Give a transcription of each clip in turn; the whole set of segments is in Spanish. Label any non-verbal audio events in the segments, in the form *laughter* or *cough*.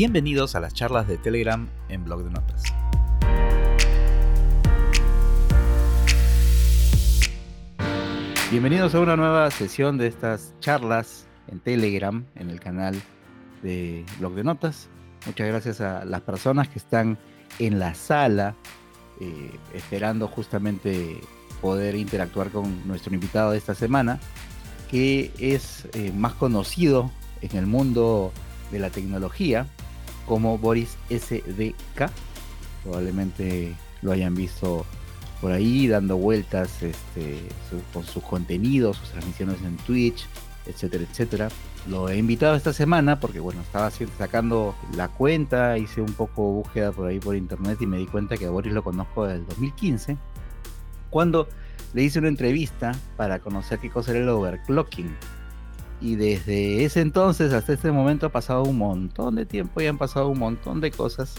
Bienvenidos a las charlas de Telegram en Blog de Notas. Bienvenidos a una nueva sesión de estas charlas en Telegram, en el canal de Blog de Notas. Muchas gracias a las personas que están en la sala eh, esperando justamente poder interactuar con nuestro invitado de esta semana, que es eh, más conocido en el mundo de la tecnología como Boris SDK. Probablemente lo hayan visto por ahí dando vueltas este, con sus contenidos, sus transmisiones en Twitch, etcétera, etcétera. Lo he invitado esta semana porque, bueno, estaba sacando la cuenta, hice un poco búsqueda por ahí por internet y me di cuenta que a Boris lo conozco desde el 2015, cuando le hice una entrevista para conocer qué cosa era el overclocking. Y desde ese entonces hasta este momento ha pasado un montón de tiempo y han pasado un montón de cosas.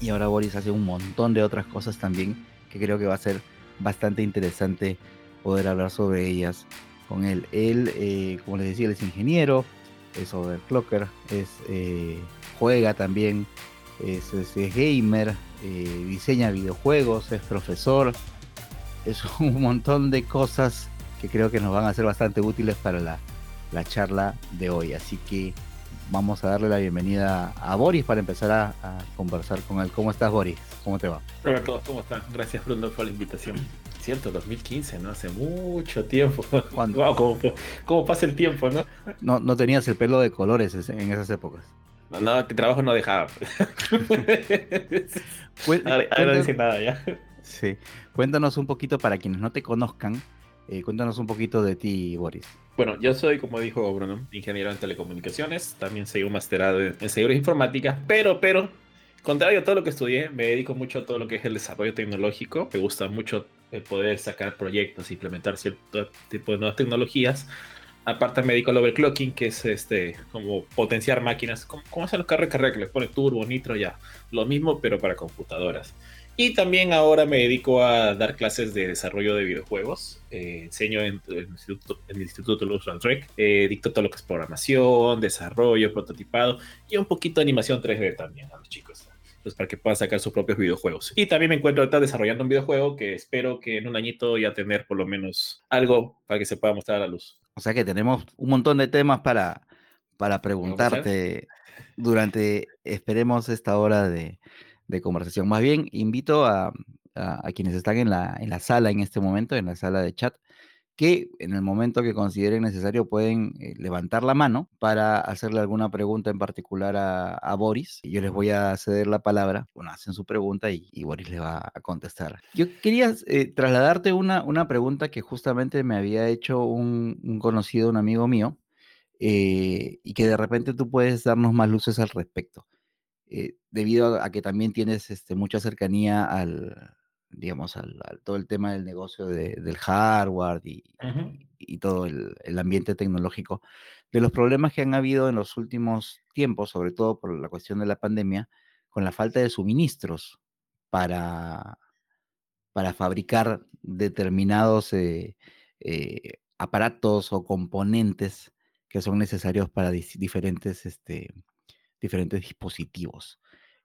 Y ahora Boris hace un montón de otras cosas también que creo que va a ser bastante interesante poder hablar sobre ellas con él. Él, eh, como les decía, él es ingeniero, es overclocker, es, eh, juega también, es, gamer, eh, diseña videojuegos, es profesor, es *laughs* un montón de cosas que creo que nos van a ser bastante útiles para la, la charla de hoy. Así que vamos a darle la bienvenida a Boris para empezar a, conversar con él. ¿Cómo estás, Boris? ¿Cómo te va? Hola a todos, ¿cómo están? Gracias, Bruno, por la invitación. Cierto, 2015, ¿no? Hace mucho tiempo. Wow, ¿cómo, pasa el tiempo, no? no? No tenías el pelo de colores en esas épocas. No, no, que trabajo no dejaba. *laughs* ahora, no dice nada ya. Sí. Cuéntanos un poquito para quienes no te conozcan, eh, cuéntanos un poquito de ti, Boris. Bueno, yo soy, como dijo Bruno, ingeniero en telecomunicaciones, también soy un masterado en seguridad informática, pero, pero, contrario a todo lo que estudié, me dedico mucho a todo lo que es el desarrollo tecnológico, me gusta mucho el poder sacar proyectos, implementar cierto tipo de nuevas tecnologías. Aparte me dedico al overclocking, que es este como potenciar máquinas, como, hacen los carros de carrera que les pone turbo, nitro, ya, lo mismo, pero para computadoras. Y también ahora me dedico a dar clases de desarrollo de videojuegos. Eh, enseño en, el Instituto, en el Instituto. Eh, dicto todo lo que es programación, desarrollo, prototipado y un poquito de animación 3D también a los chicos. Pues para que puedan sacar sus propios videojuegos. Y también me encuentro ahorita desarrollando un videojuego que espero que en un añito ya tener por lo menos algo para que se pueda mostrar a la luz. O sea que tenemos un montón de temas para, para preguntarte durante, esperemos, esta hora de, de conversación. Más bien, invito a, quienes están en la, en la sala en este momento, en la sala de chat, que en el momento que consideren necesario pueden eh, levantar la mano para hacerle alguna pregunta en particular a, Boris. Yo les voy a ceder la palabra, bueno, hacen su pregunta y, Boris le va a contestar. Yo quería eh, trasladarte una, una pregunta que justamente me había hecho un, conocido, un amigo mío, eh, y que de repente tú puedes darnos más luces al respecto. Eh, debido a que también tienes este, mucha cercanía al, digamos, al, todo el tema del negocio del hardware y, y, todo el, el, ambiente tecnológico, de los problemas que han habido en los últimos tiempos, sobre todo por la cuestión de la pandemia, con la falta de suministros para, para fabricar determinados eh, eh, aparatos o componentes que son necesarios para diferentes este, diferentes dispositivos.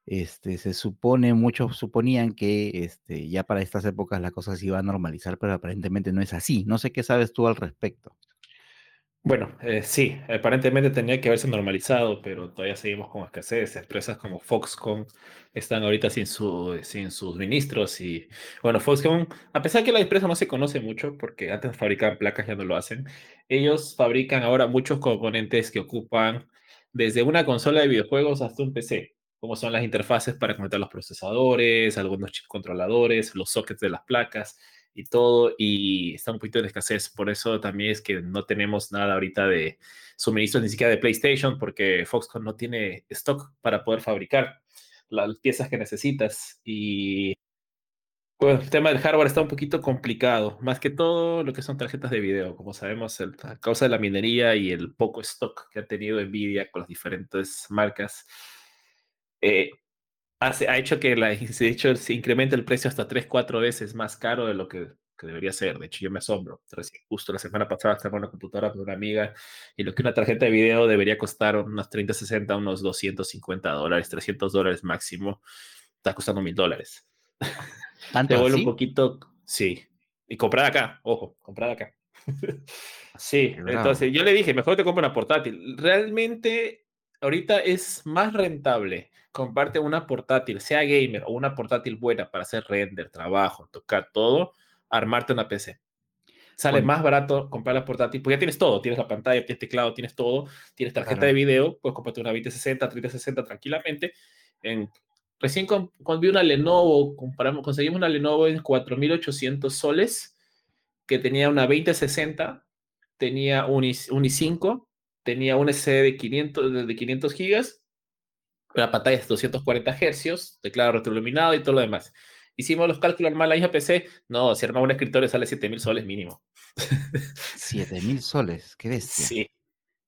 Este, se supone, muchos suponían que este, ya para estas épocas la cosa se iba a normalizar, pero aparentemente no es así. No sé qué sabes tú al respecto. Bueno, eh, sí, aparentemente tenía que haberse normalizado, pero todavía seguimos con escasez. Empresas como Foxconn están ahorita sin, su, sin sus ministros y, bueno, Foxconn, a pesar que la empresa no se conoce mucho, porque antes fabricaban placas, ya no lo hacen, ellos fabrican ahora muchos componentes que ocupan desde una consola de videojuegos hasta un PC, como son las interfaces para conectar los procesadores, algunos chips controladores, los sockets de las placas y todo, y está un poquito de escasez. Por eso también es que no tenemos nada ahorita de suministros ni siquiera de PlayStation, porque Foxconn no tiene stock para poder fabricar las piezas que necesitas. Y bueno, el tema del hardware está un poquito complicado, más que todo lo que son tarjetas de video. Como sabemos, a causa de la minería y el poco stock que ha tenido Nvidia con las diferentes marcas, eh, ha hecho que la, *laughs* se, hecho, se incremente el precio hasta 3, 4 veces más caro de lo que, que debería ser. De hecho, yo me asombro. Recién, justo la semana pasada estaba en una computadora con una amiga y lo que una tarjeta de video debería costar unos 30, 60, unos 250 dólares, 300 dólares máximo, está costando mil dólares. *laughs* Te vuelve un poquito, sí. Y comprar acá, ojo, comprar acá. *laughs* sí, entonces yo le dije, mejor te compro una portátil. Realmente ahorita es más rentable comprarte una portátil, sea gamer o una portátil buena para hacer render, trabajo, tocar todo, armarte una PC. Sale más barato comprar la portátil, porque ya tienes todo, tienes la pantalla, tienes teclado, tienes todo, tienes tarjeta de video, puedes comprarte una 2060, 3060 tranquilamente. En, recién con, vi una Lenovo, comparamos, conseguimos una Lenovo en 4800 soles, que tenía una 2060, tenía un, un i5, tenía un SD de 500, de 500 gigas la pantalla es 240 Hz, teclado retroiluminado y todo lo demás. Hicimos los cálculos normal la hija PC. No, si armamos un escritorio sale 7000 soles mínimo. 7000 soles, qué bestia. Sí,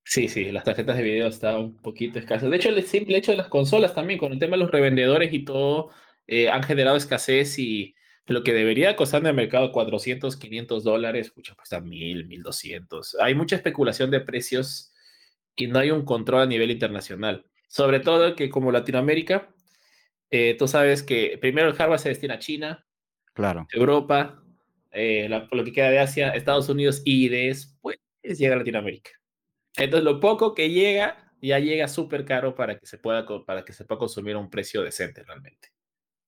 sí, sí, las tarjetas de video están un poquito escasas. De hecho, el simple hecho de las consolas también, con el tema de los revendedores y todo, eh, han generado escasez y lo que debería costar en el mercado 400, 500 dólares, pues cuesta 1000, 1200. Hay mucha especulación de precios y no hay un control a nivel internacional. Sobre todo que como Latinoamérica, eh, tú sabes que primero el hardware se destina a China, claro. Europa, eh, lo que queda de Asia, Estados Unidos y después llega a Latinoamérica. Entonces lo poco que llega ya llega súper caro para que se pueda para que se pueda consumir a un precio decente realmente.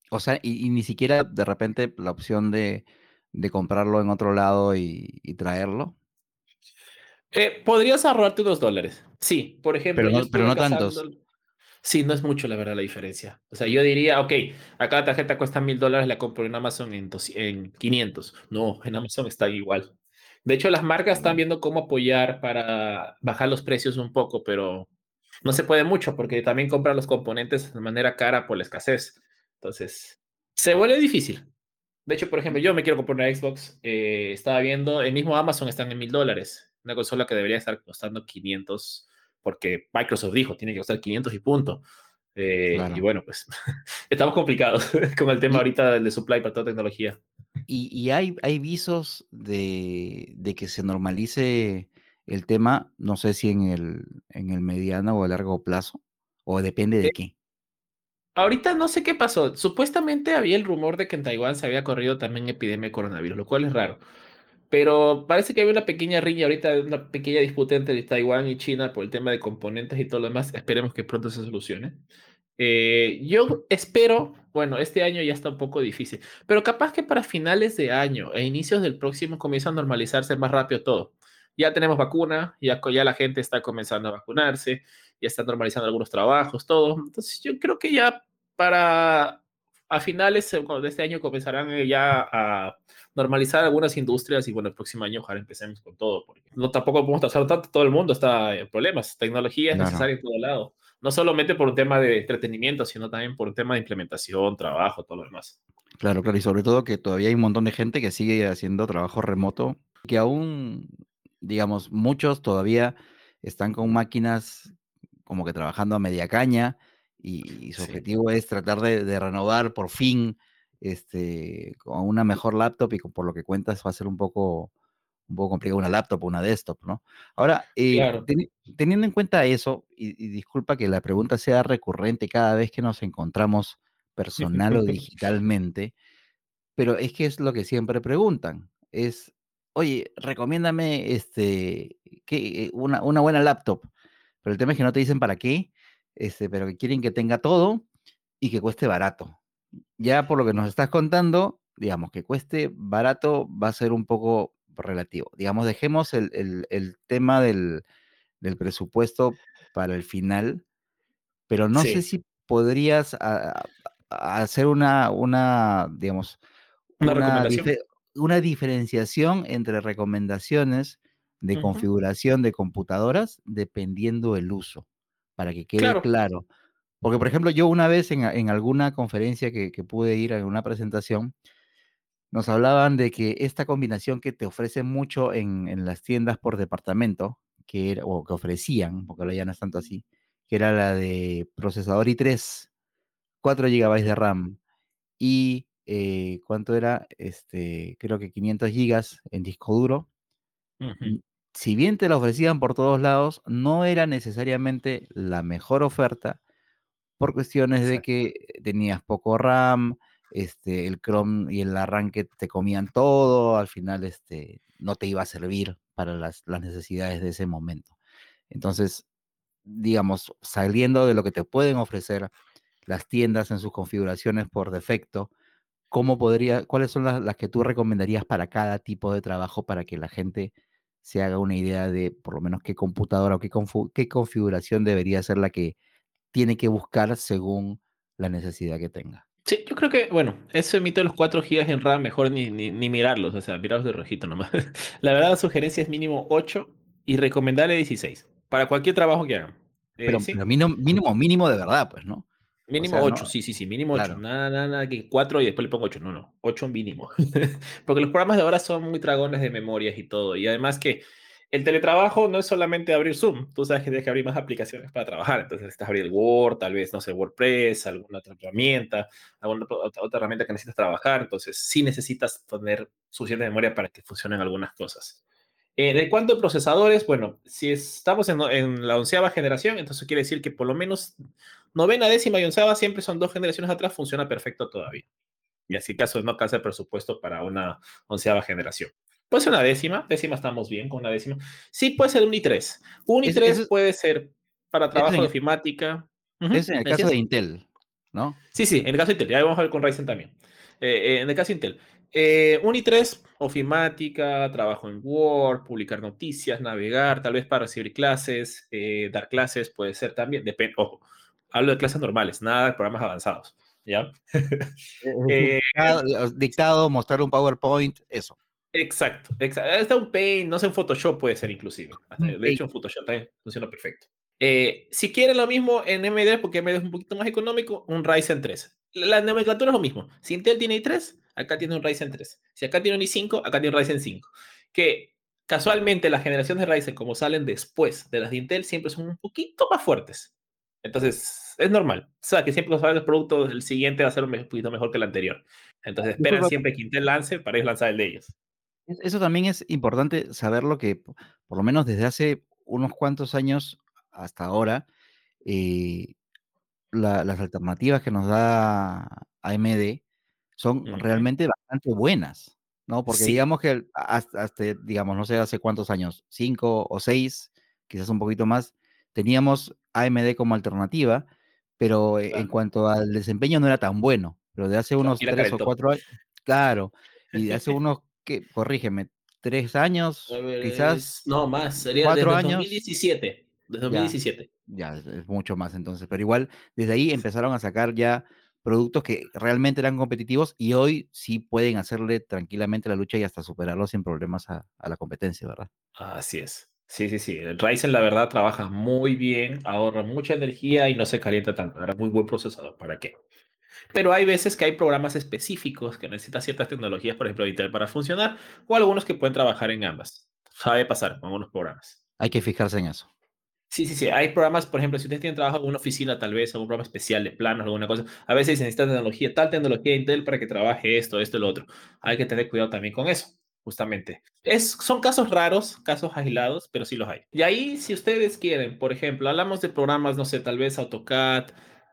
O sea, y, ni siquiera de repente la opción de, de comprarlo en otro lado y, traerlo. Eh, podrías ahorrarte unos dólares. Sí, por ejemplo. Pero no, pero no tantos. Sí, no es mucho la verdad la diferencia. O sea, yo diría, ok, acá la tarjeta cuesta mil dólares, la compro en Amazon en, en 500. No, en Amazon está igual. De hecho, las marcas están viendo cómo apoyar para bajar los precios un poco, pero no se puede mucho porque también compran los componentes de manera cara por la escasez. Entonces, se vuelve difícil. De hecho, por ejemplo, yo me quiero comprar una Xbox. Eh, estaba viendo, el mismo Amazon están en mil dólares. Una consola que debería estar costando 500 porque Microsoft dijo, tiene que costar 500 y punto. Eh, y bueno, pues *laughs* estamos complicados *laughs* con el tema ahorita de supply para toda tecnología. ¿Y, hay, hay visos de, de, que se normalice el tema, no sé si en el, en el mediano o a largo plazo, o depende de eh, qué? Ahorita no sé qué pasó. Supuestamente había el rumor de que en Taiwán se había corrido también epidemia de coronavirus, lo cual es raro. Pero parece que hay una pequeña riña ahorita, una pequeña disputa entre Taiwán y China por el tema de componentes y todo lo demás. Esperemos que pronto se solucione. Eh, yo espero, bueno, este año ya está un poco difícil, pero capaz que para finales de año e inicios del próximo comienza a normalizarse más rápido todo. Ya tenemos vacuna, ya, ya la gente está comenzando a vacunarse, ya está normalizando algunos trabajos, todo. Entonces yo creo que ya para a finales eh, de este año comenzarán eh, ya a normalizar algunas industrias y bueno, el próximo año ojalá empecemos con todo, porque no tampoco podemos trazar tanto, todo el mundo está en problemas, tecnología es necesaria en todo lado, no solamente por un tema de entretenimiento, sino también por un tema de implementación, trabajo, todo lo demás. Claro, claro, y sobre todo que todavía hay un montón de gente que sigue haciendo trabajo remoto, que aún, digamos, muchos todavía están con máquinas como que trabajando a media caña, y, su objetivo es tratar de, renovar por fin este, con una mejor laptop y por lo que cuentas va a ser un poco, un poco complicado una laptop o una desktop, ¿no? Ahora, eh, teniendo en cuenta eso, y, disculpa que la pregunta sea recurrente cada vez que nos encontramos personal o *laughs* digitalmente, pero es que es lo que siempre preguntan, es, oye, recomiéndame este, que, una, una buena laptop, pero el tema es que no te dicen para qué, este, pero que quieren que tenga todo y que cueste barato. Ya por lo que nos estás contando, digamos, que cueste barato va a ser un poco relativo. Digamos, dejemos el, tema del, presupuesto para el final, pero no sé si podrías hacer una, una, digamos, una, diferenciación entre recomendaciones de configuración de computadoras dependiendo el uso para que quede claro. Porque, por ejemplo, yo una vez en, alguna conferencia que, pude ir a una presentación, nos hablaban de que esta combinación que te ofrecen mucho en, las tiendas por departamento, que era, o que ofrecían, porque ahora ya no es tanto así, que era la de procesador i3, 4 GB de RAM y eh, ¿cuánto era? Este, creo que 500 gigas en disco duro. Ujú, Si bien te la ofrecían por todos lados, no era necesariamente la mejor oferta por cuestiones de que tenías poco RAM, este, el Chrome y el arranque te comían todo, al final este, no te iba a servir para las, las necesidades de ese momento. Entonces, digamos, saliendo de lo que te pueden ofrecer las tiendas en sus configuraciones por defecto, ¿cómo podría, cuáles son las, las que tú recomendarías para cada tipo de trabajo para que la gente se haga una idea de por lo menos qué computadora o qué, qué configuración debería ser la que tiene que buscar según la necesidad que tenga? Sí, yo creo que, bueno, ese mito de los 4 gigas en RAM, mejor ni, ni, ni mirarlos, o sea, mirarlos de rojito nomás. *laughs* La verdad, la sugerencia es mínimo 8 y recomendable 16 para cualquier trabajo que hagan. Eh, Pero, sí, pero mínimo, mínimo, mínimo de verdad, pues, ¿no? O Mínimo sea, 8, no, sí, sí, sí, mínimo 8. claro. Nada, nada, nada que 4 y después le pongo 8. No, no, 8 mínimo. *laughs* Porque los programas de ahora son muy dragones de memorias y todo. Y además que el teletrabajo no es solamente abrir Zoom. Tú sabes que tienes que abrir más aplicaciones para trabajar. Entonces necesitas abrir el Word, tal vez, no sé, WordPress, alguna otra herramienta, alguna otra, otra herramienta que necesitas trabajar. Entonces sí necesitas tener suficiente memoria para que funcionen algunas cosas. Eh, ¿De cuánto de procesadores? Bueno, si estamos en, en, la onceava generación, entonces quiere decir que por lo menos novena, décima y onceava siempre son dos generaciones atrás, funciona perfecto todavía. Y así caso no alcanza el presupuesto para una onceava generación. Puede ser una décima, décima estamos bien con una décima. Sí, puede ser un i3. Un Es, i3 eso, puede ser para trabajo en, de ofimática. Uh es -huh. en el ¿Me caso de? Intel, ¿no? Sí, sí, en el caso de Intel. Ya vamos a ver con Ryzen también. Eh, eh, en el caso de Intel. Eh, un i3, ofimática, trabajo en Word, publicar noticias, navegar, tal vez para recibir clases, eh, dar clases, puede ser también. Depende, ojo, hablo de clases normales, nada de programas avanzados. ¿Ya? *laughs* eh, dictado, dictado, mostrar un PowerPoint, eso. Exacto, exacto. Hasta un Paint, no sé, un Photoshop puede ser inclusive. De hecho, un Photoshop también funciona perfecto. Eh, si quieren lo mismo en MD, porque MD es un poquito más económico, un Ryzen 3. La nomenclatura es lo mismo. Si Intel tiene i3, acá tiene un Ryzen 3. Si acá tiene un i5, acá tiene un Ryzen 5. Que casualmente las generaciones de Ryzen, como salen después de las de Intel, siempre son un poquito más fuertes. Entonces, es normal. O sea, que siempre los el producto del siguiente va a ser un poquito mejor que el anterior. Entonces, esperan siempre que Intel lance para ellos lanzar el de ellos. Eso también es importante saberlo que, por lo menos desde hace unos cuantos años hasta ahora, eh, la, las alternativas que nos da AMD son realmente bastante buenas, ¿no? Porque Sí. digamos que hasta, hasta, digamos, no sé hace cuántos años, cinco o seis, quizás un poquito más, teníamos AMD como alternativa, pero Claro. en cuanto al desempeño no era tan bueno. Pero de hace unos tres o cuatro años, claro, y de hace *laughs* unos, que, corrígeme, tres años, ver, quizás. No, más, sería cuatro desde años. 2017. Desde 2017. Ya, ya, es mucho más entonces, pero igual desde ahí empezaron a sacar ya productos que realmente eran competitivos y hoy sí pueden hacerle tranquilamente la lucha y hasta superarlo sin problemas a, a la competencia, ¿verdad? Así es. Sí, sí, sí. El Ryzen, la verdad, trabaja muy bien, ahorra mucha energía y no se calienta tanto. Era muy buen procesador. ¿Para qué? Pero hay veces que hay programas específicos que necesitan ciertas tecnologías, por ejemplo, Intel para funcionar, o algunos que pueden trabajar en ambas. Sabe pasar con algunos programas. Hay que fijarse en eso. Sí, sí, sí. Hay programas, por ejemplo, si ustedes tienen trabajo en una oficina, tal vez, algún programa especial de planos, alguna cosa, a veces se necesita tecnología, tal tecnología Intel para que trabaje esto, esto lo otro. Hay que tener cuidado también con eso, justamente. Es, son casos raros, casos aislados, pero sí los hay. Y ahí, si ustedes quieren, por ejemplo, hablamos de programas, no sé, tal vez AutoCAD,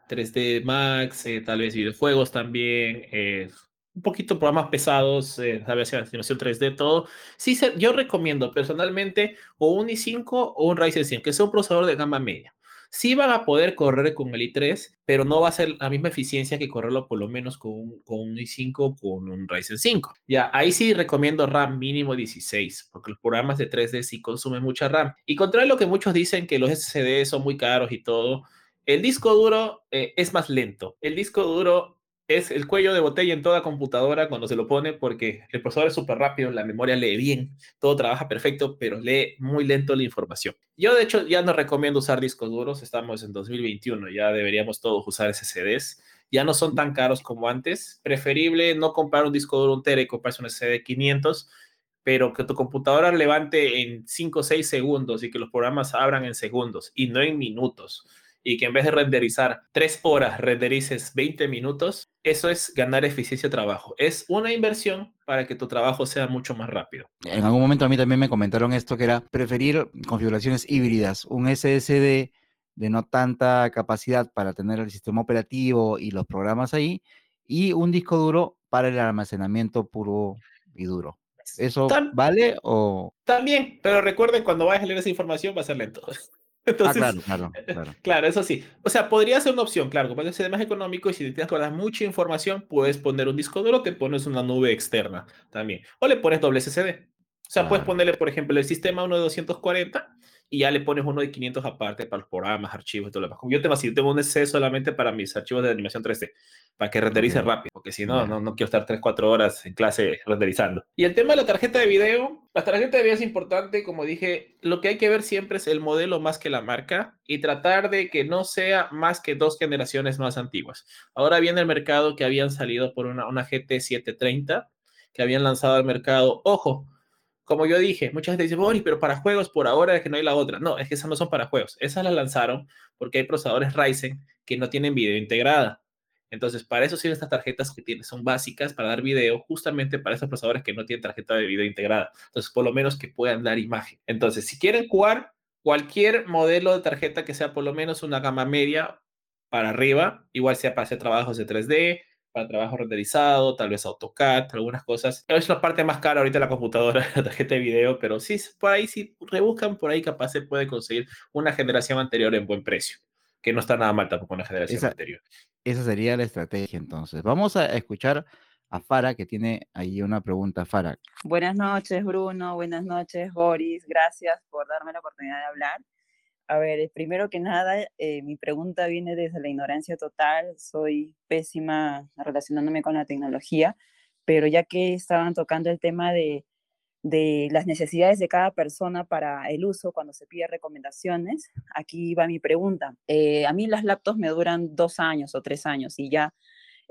3D Max, eh, tal vez videojuegos también, eh, un poquito programas pesados, eh, sabes, animación 3D, todo. Sí, yo recomiendo personalmente o un i5 o un Ryzen 5, que sea un procesador de gama media. Sí van a poder correr con el i3, pero no va a ser la misma eficiencia que correrlo por lo menos con un, con un i5 o con un Ryzen 5. Ya, ahí sí recomiendo RAM mínimo 16, porque los programas de 3D sí consumen mucha RAM. Y contrario a lo que muchos dicen que los SSD son muy caros y todo, el disco duro eh, es más lento. El disco duro es el cuello de botella en toda computadora cuando se lo pone porque el procesador es súper rápido, la memoria lee bien, todo trabaja perfecto, pero lee muy lento la información. Yo de hecho ya no recomiendo usar discos duros, estamos en 2021, ya deberíamos todos usar SSDs, ya no son tan caros como antes, preferible no comprar un disco duro un tera y comprarse un SSD 500, pero que tu computadora levante en 5 o 6 segundos y que los programas abran en segundos y no en minutos y que en vez de renderizar tres horas, renderices 20 minutos, eso es ganar eficiencia de trabajo. Es una inversión para que tu trabajo sea mucho más rápido. En algún momento a mí también me comentaron esto, que era preferir configuraciones híbridas, un SSD de no tanta capacidad para tener el sistema operativo y los programas ahí, y un disco duro para el almacenamiento puro y duro. ¿Eso vale o...? También, pero recuerden, cuando vayas a leer esa información va a ser lento. *laughs* Ah, Entonces, claro, claro, claro. *laughs* claro, eso sí. O sea, podría ser una opción, claro, como es más económico y si tienes que guardar mucha información, puedes poner un disco duro, te pones una nube externa también. O le pones doble SSD. O sea, puedes ponerle, por ejemplo, el sistema uno de 240 y ya le pones uno de 500 aparte para los programas, archivos y todo lo demás. Yo tengo así, yo tengo un SSD solamente para mis archivos de animación 3D, para que renderice rápido, porque si no, no, no quiero estar 3, 4 horas en clase renderizando. Y el tema de la tarjeta de video, la tarjeta de video es importante, como dije, lo que hay que ver siempre es el modelo más que la marca y tratar de que no sea más que dos generaciones más antiguas. Ahora viene el mercado que habían salido por una, una GT 730, que habían lanzado al mercado, ojo, como yo dije, mucha gente dice, Boris, pero para juegos por ahora es que no hay la otra. No, es que esas no son para juegos. Esas las lanzaron porque hay procesadores Ryzen que no tienen video integrada. Entonces, para eso sirven estas tarjetas que tienen, son básicas para dar video, justamente para esos procesadores que no tienen tarjeta de video integrada. Entonces, por lo menos que puedan dar imagen. Entonces, si quieren jugar cualquier modelo de tarjeta que sea por lo menos una gama media para arriba, igual sea para hacer trabajos de 3D, para trabajo renderizado, tal vez AutoCAD, algunas cosas. Es la parte más cara ahorita la computadora, *laughs* la tarjeta de video, pero sí, por ahí, si rebuscan por ahí, capaz se puede conseguir una generación anterior en buen precio, que no está nada mal tampoco una generación anterior. Esa sería la estrategia entonces. Vamos a escuchar a Fara, que tiene ahí una pregunta. Fara. Buenas noches, Bruno. Buenas noches, Boris. Gracias por darme la oportunidad de hablar. A ver, primero que nada, eh, mi pregunta viene desde la ignorancia total. Soy pésima relacionándome con la tecnología, pero ya que estaban tocando el tema de, de las necesidades de cada persona para el uso cuando se pide recomendaciones, aquí va mi pregunta. Eh, a mí las laptops me duran dos años o tres años y ya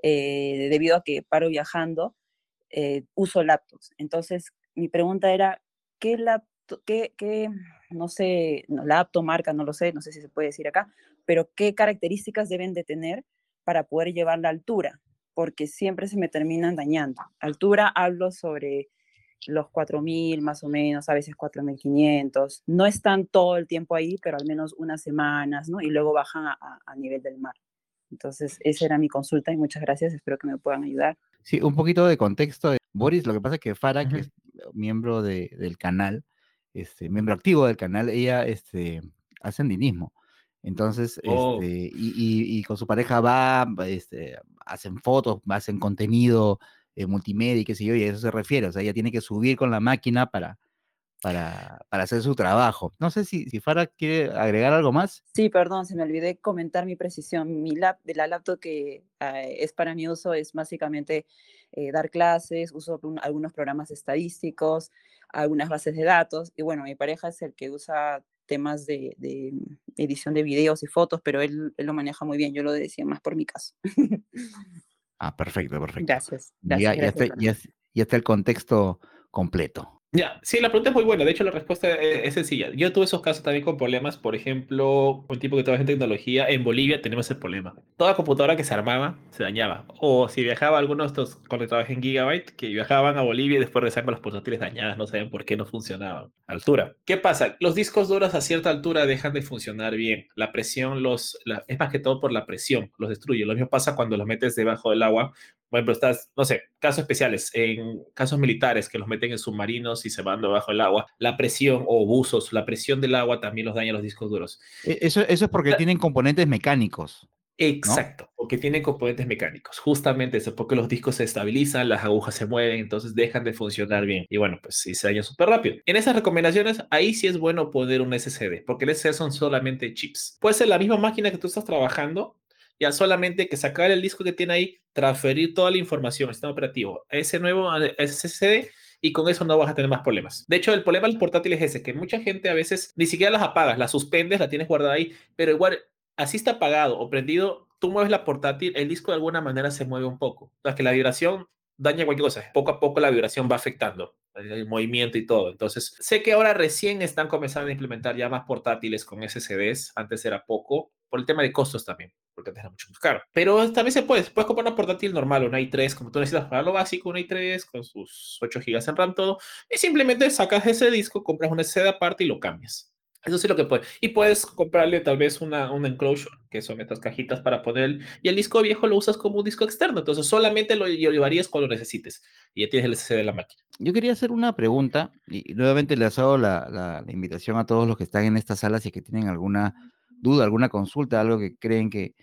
eh, debido a que paro viajando, uso laptops. Entonces, mi pregunta era, ¿qué, laptop, qué, qué no sé, no, la apto marca, no lo sé, no sé si se puede decir acá, pero qué características deben de tener para poder llevar la altura, porque siempre se me terminan dañando. Altura hablo sobre los 4.000 más o menos, a veces 4.500. No están todo el tiempo ahí, pero al menos unas semanas, ¿no? Y luego bajan a, nivel del mar. Entonces, esa era mi consulta y muchas gracias. Espero que me puedan ayudar. Sí, un poquito de contexto. Boris, lo que pasa es que Farah, que es miembro del canal, este, miembro activo del canal, ella este, hace andinismo. Entonces, oh. este, y, con su pareja va, este, hacen fotos, hacen contenido eh, multimedia y qué sé yo, y a eso se refiere. O sea, ella tiene que subir con la máquina para, para, para hacer su trabajo. No sé si, si Farah quiere agregar algo más. Sí, perdón, se me olvidé comentar mi precisión. Mi lap, de la laptop que eh, es para mi uso es básicamente eh, dar clases, uso algunos programas estadísticos, algunas bases de datos. Y bueno, mi pareja es el que usa temas de, edición de videos y fotos, pero él, lo maneja muy bien. Yo lo decía más por mi caso. *laughs* ah, perfecto, perfecto. Gracias. ya, está, el contexto completo. Ya, sí, la pregunta es muy buena. De hecho, la respuesta e, es, sencilla. Yo tuve esos casos también con problemas. Por ejemplo, un tipo que trabaja en tecnología, en Bolivia tenemos ese problema. Toda computadora que se armaba se dañaba. O si viajaba algunos de estos, cuando trabajé en Gigabyte, que viajaban a Bolivia y después regresaban con las portátiles dañadas, no sabían por qué no funcionaban. Altura. ¿Qué pasa? Los discos duros a cierta altura dejan de funcionar bien. La presión los, es más que todo por la presión, los destruye. Lo mismo pasa cuando los metes debajo del agua por ejemplo, estás, no sé, casos especiales, en casos militares que los meten en submarinos y se van debajo del agua, la presión o buzos, la presión del agua también los daña los discos duros. E, eso, eso es porque tienen componentes mecánicos. Exacto, porque tienen componentes mecánicos. Justamente eso, porque los discos se estabilizan, las agujas se mueven, entonces dejan de funcionar bien. Y bueno, pues sí se daña súper rápido. En esas recomendaciones, ahí sí es bueno poner un SSD, porque el SSD son solamente chips. Puede ser la misma máquina que tú estás trabajando, ya solamente que sacar el disco que tiene ahí, transferir toda la información, sistema operativo, a ese nuevo SSD y con eso no vas a tener más problemas. De hecho, el problema del portátil es ese, que mucha gente a veces ni siquiera las apagas, las suspendes, la tienes guardada ahí, pero igual así está apagado o prendido, tú mueves la portátil, el disco de alguna manera se mueve un poco. O sea, que la vibración daña cualquier cosa. Poco a poco la vibración va afectando el movimiento y todo. Entonces, sé que ahora recién están comenzando a implementar ya más portátiles con SSDs. Antes era poco por el tema de costos también, porque antes era mucho más caro. Pero también se puede, puedes comprar una portátil normal, una i3, como tú necesitas para lo básico, una i3 con sus 8 GB en RAM, todo, y simplemente sacas ese disco, compras una SD aparte y lo cambias. Eso sí lo que puede. Y puedes comprarle tal vez una, una enclosure, que son estas cajitas para poner, y el disco viejo lo usas como un disco externo, entonces solamente lo llevarías cuando lo necesites, y ya tienes el SSD de la máquina. Yo quería hacer una pregunta, y nuevamente les hago la invitación a todos los que están en esta sala, si es que tienen alguna duda, alguna consulta, algo que creen que,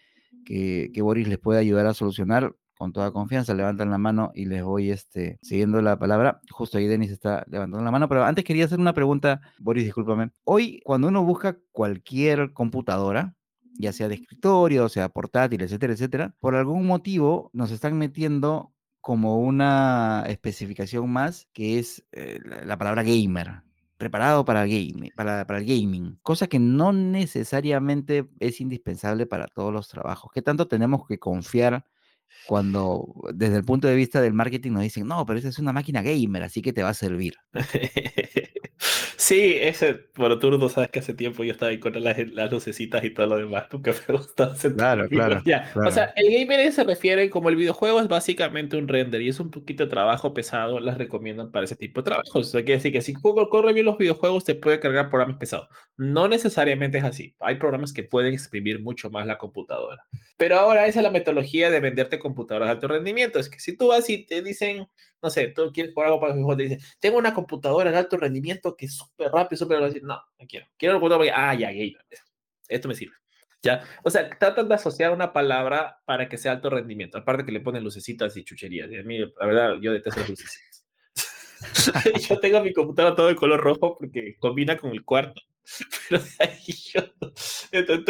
que, Boris les puede ayudar a solucionar, con toda confianza, levantan la mano y les voy este, siguiendo la palabra. Justo ahí Denis está levantando la mano, pero antes quería hacer una pregunta, Boris, discúlpame. Hoy, cuando uno busca cualquier computadora, ya sea de escritorio, sea portátil, etcétera, etcétera, por algún motivo nos están metiendo como una especificación más que es eh, la, palabra gamer, preparado para, game, para, para el gaming, cosa que no necesariamente es indispensable para todos los trabajos. ¿Qué tanto tenemos que confiar cuando desde el punto de vista del marketing nos dicen, no, pero esa es una máquina gamer, así que te va a servir. *laughs* Sí, ese, bueno, tú no sabes que hace tiempo yo estaba ahí con las, las lucecitas y todo lo demás, porque me gusta Claro, claro, ya. claro. O sea, el gamer se refiere como el videojuego es básicamente un render y es un poquito de trabajo pesado, las recomiendan para ese tipo de trabajos. O sea, quiere decir que si Google corre bien los videojuegos, te puede cargar programas pesados. No necesariamente es así. Hay programas que pueden exprimir mucho más la computadora. Pero ahora esa es la metodología de venderte computadoras de alto rendimiento. Es que si tú vas y te dicen, no sé, tú quieres jugar algo para juego, te dicen, tengo una computadora de alto rendimiento que es súper rápido, súper. No, no quiero. Quiero una computadora porque, ah, ya, gamer. Esto me sirve. ¿Ya? O sea, tratan de asociar una palabra para que sea alto rendimiento. Aparte que le ponen lucecitas y chucherías. Y mí, la verdad, yo detesto *laughs* yo tengo mi computadora todo de color rojo porque combina con el cuarto. *laughs* Pero ahí yo,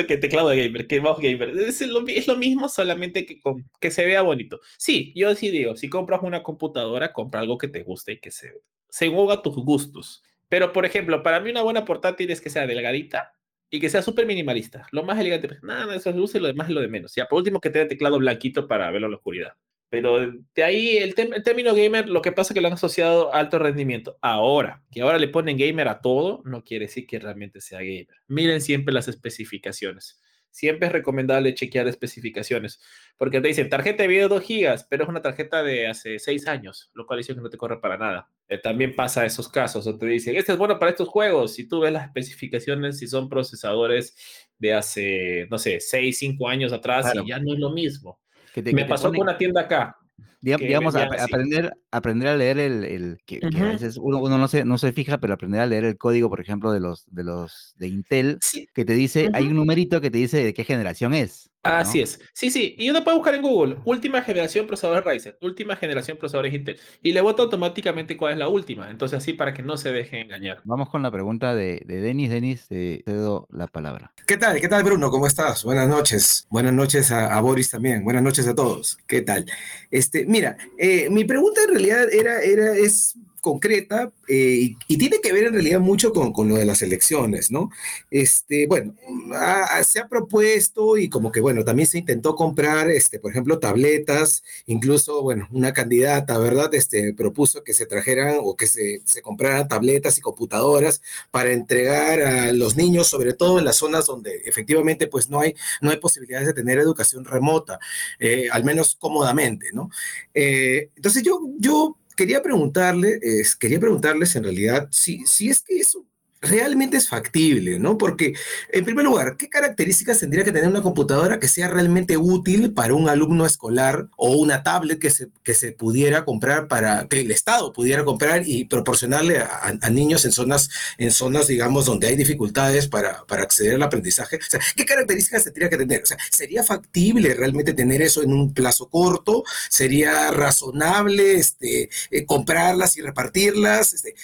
que teclado de gamer, que mouse gamer, es lo, es lo mismo, solamente que, con, que se vea bonito. Sí, yo sí digo, si compras una computadora, compra algo que te guste y que se, se a tus gustos. Pero, por ejemplo, para mí una buena portátil es que sea delgadita y que sea súper minimalista. Lo más elegante, nada, eso es luz y lo demás es lo de menos. Ya, por último, que tenga teclado blanquito para verlo en la oscuridad. Pero de ahí el, el, término gamer, lo que pasa es que lo han asociado a alto rendimiento. Ahora, que ahora le ponen gamer a todo, no quiere decir que realmente sea gamer. Miren siempre las especificaciones. Siempre es recomendable chequear especificaciones, porque te dicen tarjeta de video 2 gigas, pero es una tarjeta de hace 6 años, lo cual dice que no te corre para nada. Eh, también pasa esos casos, o te dicen, este es bueno para estos juegos, si tú ves las especificaciones, si son procesadores de hace, no sé, 6, 5 años atrás, claro. y ya no es lo mismo. Que te, me que pasó ponen... con una tienda acá. Digamos, a, aprender, aprender a leer el, el que, uh -huh. que, a veces uno, uno, no, se, no se fija, pero aprender a leer el código, por ejemplo, de los de los de Intel, sí. que te dice, uh -huh. hay un numerito que te dice de qué generación es. ¿No? Así es. Sí, sí. Y uno puede buscar en Google, última generación procesadores Ryzen, última generación procesadores Intel. Y le vota automáticamente cuál es la última. Entonces, así para que no se deje engañar. Vamos con la pregunta de, de Denis. Denis, te cedo la palabra. ¿Qué tal? ¿Qué tal, Bruno? ¿Cómo estás? Buenas noches. Buenas noches a, a Boris también. Buenas noches a todos. ¿Qué tal? Este, mira, eh, mi pregunta en realidad era, era, es concreta eh, y, y, tiene que ver en realidad mucho con, con, lo de las elecciones, ¿no? Este, bueno, a, se ha propuesto y como que, bueno, también se intentó comprar, este, por ejemplo, tabletas, incluso, bueno, una candidata, ¿verdad? Este, propuso que se trajeran o que se, se compraran tabletas y computadoras para entregar a los niños, sobre todo en las zonas donde efectivamente, pues, no hay, no hay posibilidades de tener educación remota, eh, al menos cómodamente, ¿no? Eh, entonces yo, yo quería preguntarle, eh, quería preguntarles en realidad si, si es que eso realmente es factible, ¿no? Porque, en primer lugar, ¿qué características tendría que tener una computadora que sea realmente útil para un alumno escolar o una tablet que se, que se pudiera comprar para, que el Estado pudiera comprar y proporcionarle a, niños en zonas, en zonas, digamos, donde hay dificultades para, para acceder al aprendizaje? O sea, ¿qué características tendría que tener? O sea, ¿sería factible realmente tener eso en un plazo corto? ¿Sería razonable este, eh, comprarlas y repartirlas? Este,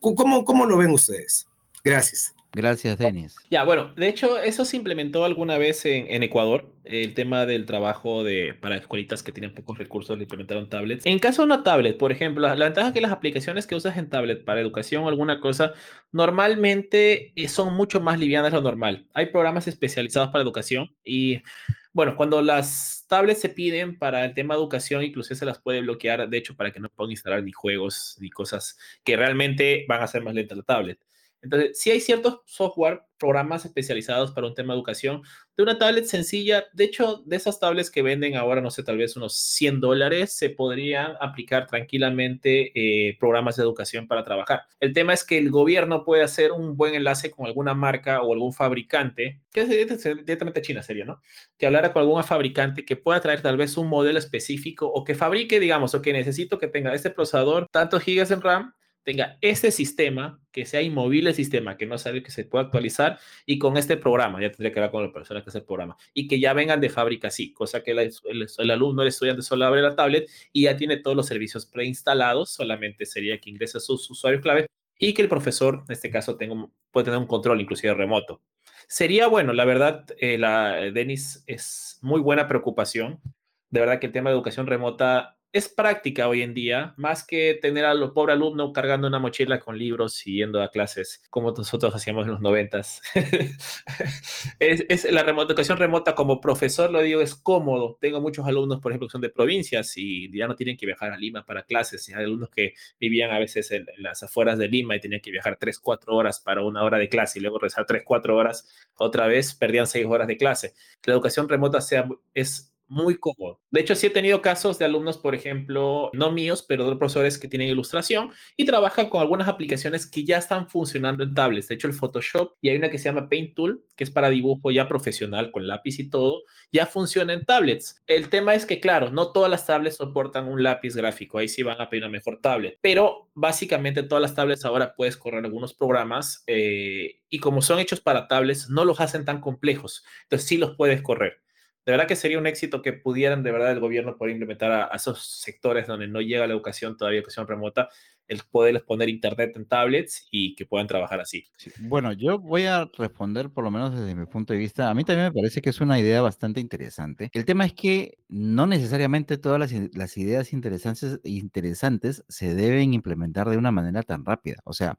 ¿Cómo, ¿Cómo, lo ven ustedes? Gracias. Gracias, Denis. Ya, bueno, de hecho, eso se implementó alguna vez en, en, Ecuador, el tema del trabajo de, para escuelitas que tienen pocos recursos, le implementaron tablets. En caso de una tablet, por ejemplo, la, la ventaja es que las aplicaciones que usas en tablet para educación o alguna cosa, normalmente eh, son mucho más livianas de lo normal. Hay programas especializados para educación y bueno, cuando las tablets se piden para el tema de educación, incluso se las puede bloquear, de hecho, para que no puedan instalar ni juegos ni cosas que realmente van a hacer más lenta la tablet. Entonces, sí hay ciertos software, programas especializados para un tema de educación, de una tablet sencilla. De hecho, de esas tablets que venden ahora, no sé, tal vez unos 100 dólares, se podrían aplicar tranquilamente eh, programas de educación para trabajar. El tema es que el gobierno puede hacer un buen enlace con alguna marca o algún fabricante, que es directamente China sería, ¿no? Que hablara con algún fabricante que pueda traer tal vez un modelo específico o que fabrique, digamos, o que necesito que tenga este procesador, tantos gigas en RAM, tenga este sistema, que sea inmovible el sistema, que no sabe que se pueda actualizar, y con este programa, ya tendría que hablar con la persona que hace el programa, y que ya vengan de fábrica así, cosa que el, alumno, el estudiante solo abre la tablet y ya tiene todos los servicios preinstalados, solamente sería que ingrese sus usuarios clave y que el profesor, en este caso, tenga, puede tener un control inclusive remoto. Sería bueno, la verdad, eh, la, Denis, es muy buena preocupación. De verdad que el tema de educación remota es práctica hoy en día, más que tener a los pobre alumno cargando una mochila con libros y yendo a clases como nosotros hacíamos en los noventas. *laughs* es, la educación remota como profesor, lo digo, es cómodo. Tengo muchos alumnos, por ejemplo, que son de provincias y ya no tienen que viajar a Lima para clases. Y hay alumnos que vivían a veces en, las afueras de Lima y tenían que viajar 3, 4 horas para una hora de clase y luego rezar 3, 4 horas otra vez, perdían 6 horas de clase. La educación remota sea, es muy cómodo. De hecho, sí he tenido casos de alumnos, por ejemplo, no míos, pero de profesores que tienen ilustración y trabajan con algunas aplicaciones que ya están funcionando en tablets. De hecho, el Photoshop y hay una que se llama Paint Tool, que es para dibujo ya profesional con lápiz y todo, ya funciona en tablets. El tema es que, claro, no todas las tablets soportan un lápiz gráfico. Ahí sí van a pedir una mejor tablet. Pero básicamente todas las tablets ahora puedes correr algunos programas eh, y como son hechos para tablets, no los hacen tan complejos. Entonces sí los puedes correr de verdad que sería un éxito que pudieran de verdad el gobierno poder implementar a, esos sectores donde no llega la educación todavía, educación remota, el poderles poner internet en tablets y que puedan trabajar así. Bueno, yo voy a responder por lo menos desde mi punto de vista. A mí también me parece que es una idea bastante interesante. El tema es que no necesariamente todas las, ideas interesantes, interesantes se deben implementar de una manera tan rápida. O sea,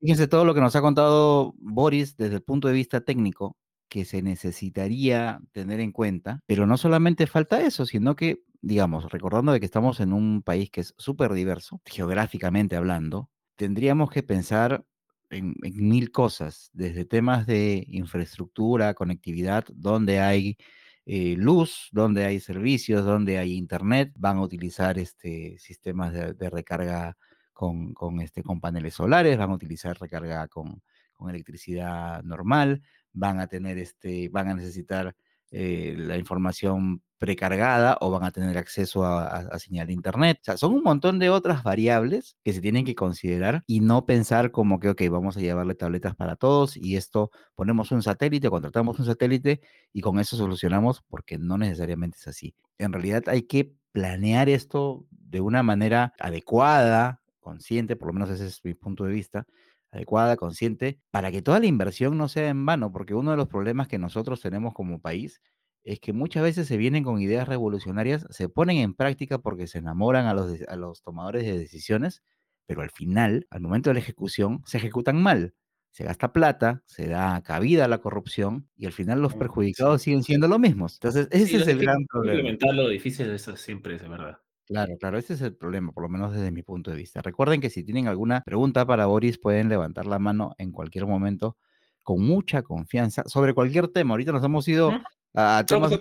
fíjense todo lo que nos ha contado Boris desde el punto de vista técnico que se necesitaría tener en cuenta, pero no solamente falta eso, sino que, digamos, recordando de que estamos en un país que es súper diverso, geográficamente hablando, tendríamos que pensar en, mil cosas, desde temas de infraestructura, conectividad, donde hay eh, luz, donde hay servicios, donde hay internet, van a utilizar este, sistemas de, recarga con, con, este, con paneles solares, van a utilizar recarga con, con electricidad normal, van a tener este, van a necesitar eh, la información precargada o van a tener acceso a, señal de internet. O sea, son un montón de otras variables que se tienen que considerar y no pensar como que, ok, vamos a llevarle tabletas para todos y esto ponemos un satélite, contratamos un satélite y con eso solucionamos porque no necesariamente es así. En realidad hay que planear esto de una manera adecuada, consciente, por lo menos ese es mi punto de vista, adecuada, consciente, para que toda la inversión no sea en vano, porque uno de los problemas que nosotros tenemos como país es que muchas veces se vienen con ideas revolucionarias, se ponen en práctica porque se enamoran a los, a los tomadores de decisiones, pero al final, al momento de la ejecución, se ejecutan mal. Se gasta plata, se da cabida a la corrupción y al final los perjudicados siguen siendo los mismos. Entonces, ese es el gran problema. Implementar lo difícil eso siempre es de verdad. Claro, claro, ese es el problema, por lo menos desde mi punto de vista. Recuerden que si tienen alguna pregunta para Boris, pueden levantar la mano en cualquier momento con mucha confianza sobre cualquier tema. Ahorita nos hemos ido a temas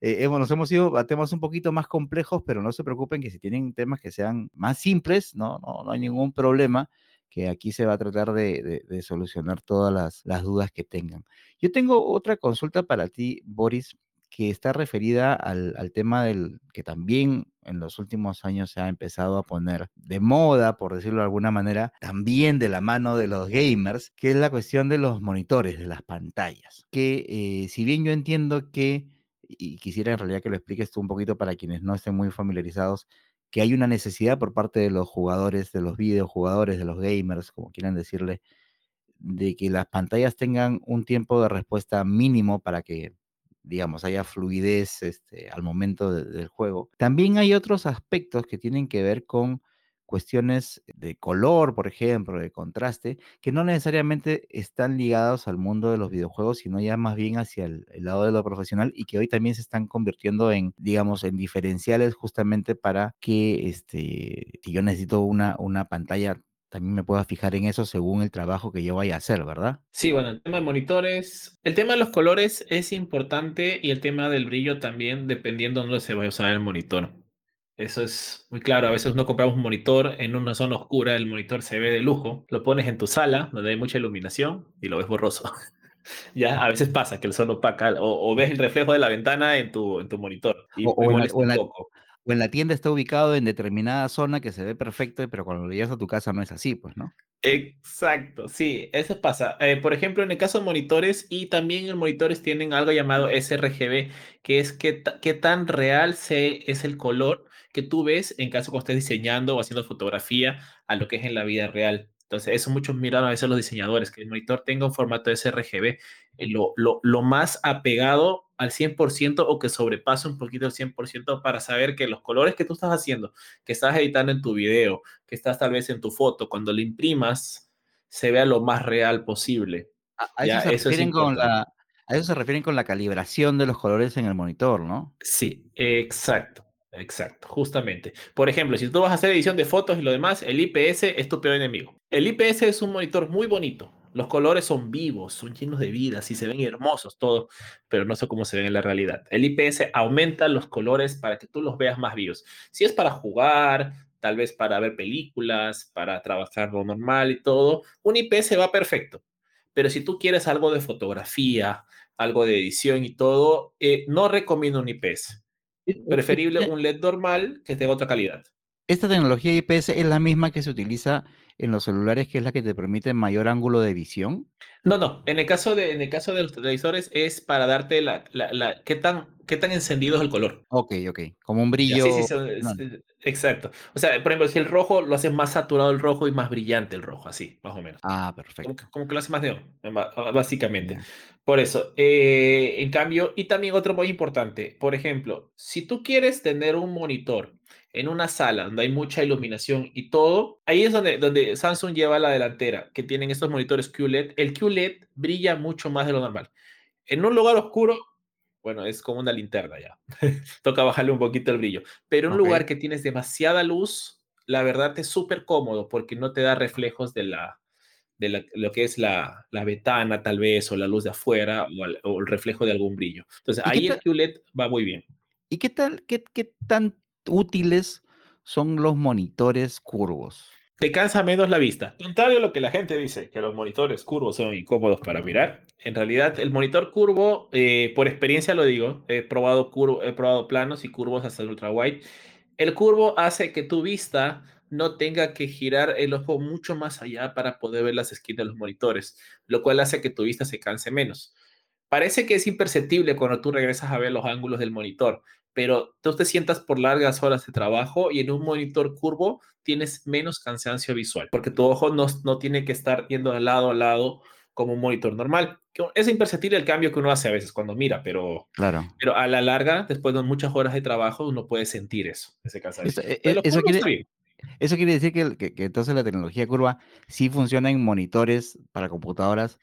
eh, nos hemos ido a temas un poquito más complejos, pero no se preocupen que si tienen temas que sean más simples, no, no, no hay ningún problema, que aquí se va a tratar de, solucionar todas las, las dudas que tengan. Yo tengo otra consulta para ti, Boris, que está referida al, tema del que también en los últimos años se ha empezado a poner de moda, por decirlo de alguna manera, también de la mano de los gamers, que es la cuestión de los monitores, de las pantallas. Que eh, si bien yo entiendo que, y quisiera en realidad que lo expliques tú un poquito para quienes no estén muy familiarizados, que hay una necesidad por parte de los jugadores, de los videojugadores, de los gamers, como quieran decirle, de que las pantallas tengan un tiempo de respuesta mínimo para que digamos, haya fluidez este, al momento del juego. También hay otros aspectos que tienen que ver con cuestiones de color, por ejemplo, de contraste, que no necesariamente están ligados al mundo de los videojuegos, sino ya más bien hacia el, lado de lo profesional y que hoy también se están convirtiendo en, digamos, en diferenciales justamente para que, este, si yo necesito una, una pantalla también me pueda fijar en eso según el trabajo que yo vaya a hacer, ¿verdad? Sí, bueno, el tema de monitores, el tema de los colores es importante y el tema del brillo también, dependiendo de dónde se vaya a usar el monitor. Eso es muy claro. A veces no compramos un monitor en una zona oscura, el monitor se ve de lujo, lo pones en tu sala donde hay mucha iluminación y lo ves borroso. *laughs* ya, a veces pasa que el sol opaca o, o, ves el reflejo de la ventana en tu, en tu monitor y o, o en, o, en la, o en la tienda está ubicado en determinada zona que se ve perfecto, pero cuando lo llevas a tu casa no es así, pues, ¿no? Exacto, sí, eso pasa. Eh, por ejemplo, en el caso de monitores y también en monitores tienen algo llamado sRGB, que es qué, qué tan real se, es el color que tú ves en caso que estés diseñando o haciendo fotografía a lo que es en la vida real. Entonces, eso muchos miran a veces los diseñadores, que el monitor tenga un formato sRGB, eh, lo, lo, lo, más apegado al 100% o que sobrepase un poquito el 100% para saber que los colores que tú estás haciendo, que estás editando en tu video, que estás tal vez en tu foto, cuando lo imprimas, se vea lo más real posible. A, a eso, se eso, es con la, a eso se refieren con la calibración de los colores en el monitor, ¿no? Sí, exacto. Exacto, justamente. Por ejemplo, si tú vas a hacer edición de fotos y lo demás, el IPS es tu peor enemigo. El IPS es un monitor muy bonito. Los colores son vivos, son llenos de vida, sí se ven hermosos todos, pero no sé cómo se ven en la realidad. El IPS aumenta los colores para que tú los veas más vivos. Si es para jugar, tal vez para ver películas, para trabajar lo normal y todo, un IPS va perfecto. Pero si tú quieres algo de fotografía, algo de edición y todo, eh, no recomiendo un IPS Preferible un LED normal que tenga otra calidad. Esta tecnología IPS es la misma que se utiliza en los celulares, que es la que te permite mayor ángulo de visión. No, no. En el caso de, en el caso de los televisores es para darte la, la, la qué tan qué tan encendido es el color. Ok, ok. Como un brillo. Sí, sí, sí, no. Exacto. O sea, por ejemplo, si el rojo lo haces más saturado el rojo y más brillante el rojo, así, más o menos. Ah, perfecto. Como, como que lo hace más neón, básicamente. Yeah. Por eso. Eh, en cambio, y también otro muy importante, por ejemplo, si tú quieres tener un monitor en una sala donde hay mucha iluminación y todo, ahí es donde, donde Samsung lleva la delantera, que tienen estos monitores QLED. El QLED brilla mucho más de lo normal. En un lugar oscuro bueno, es como una linterna ya. *laughs* Toca bajarle un poquito el brillo. Pero en un okay. lugar que tienes demasiada luz, la verdad es súper cómodo porque no te da reflejos de la de la, lo que es la, la, ventana tal vez o la luz de afuera o el, o el reflejo de algún brillo. Entonces ahí el QLED va muy bien. ¿Y qué tal, qué, qué tan útiles son los monitores curvos? te cansa menos la vista. Contrario a lo que la gente dice, que los monitores curvos son incómodos para mirar. En realidad, el monitor curvo, eh, por experiencia lo digo, he probado, curvo, he probado planos y curvos hasta el ultra wide. El curvo hace que tu vista no tenga que girar el ojo mucho más allá para poder ver las esquinas de los monitores, lo cual hace que tu vista se canse menos. Parece que es imperceptible cuando tú regresas a ver los ángulos del monitor, pero tú te sientas por largas horas de trabajo y en un monitor curvo tienes menos cansancio visual, porque tu ojo no, no tiene que estar yendo de lado a lado como un monitor normal. Es imperceptible el cambio que uno hace a veces cuando mira, pero, claro. pero a la larga, después de muchas horas de trabajo, uno puede sentir eso, ese cansancio. Eso, eh, eso, quiere, eso quiere, decir que, que, que entonces la tecnología curva sí funciona en monitores para computadoras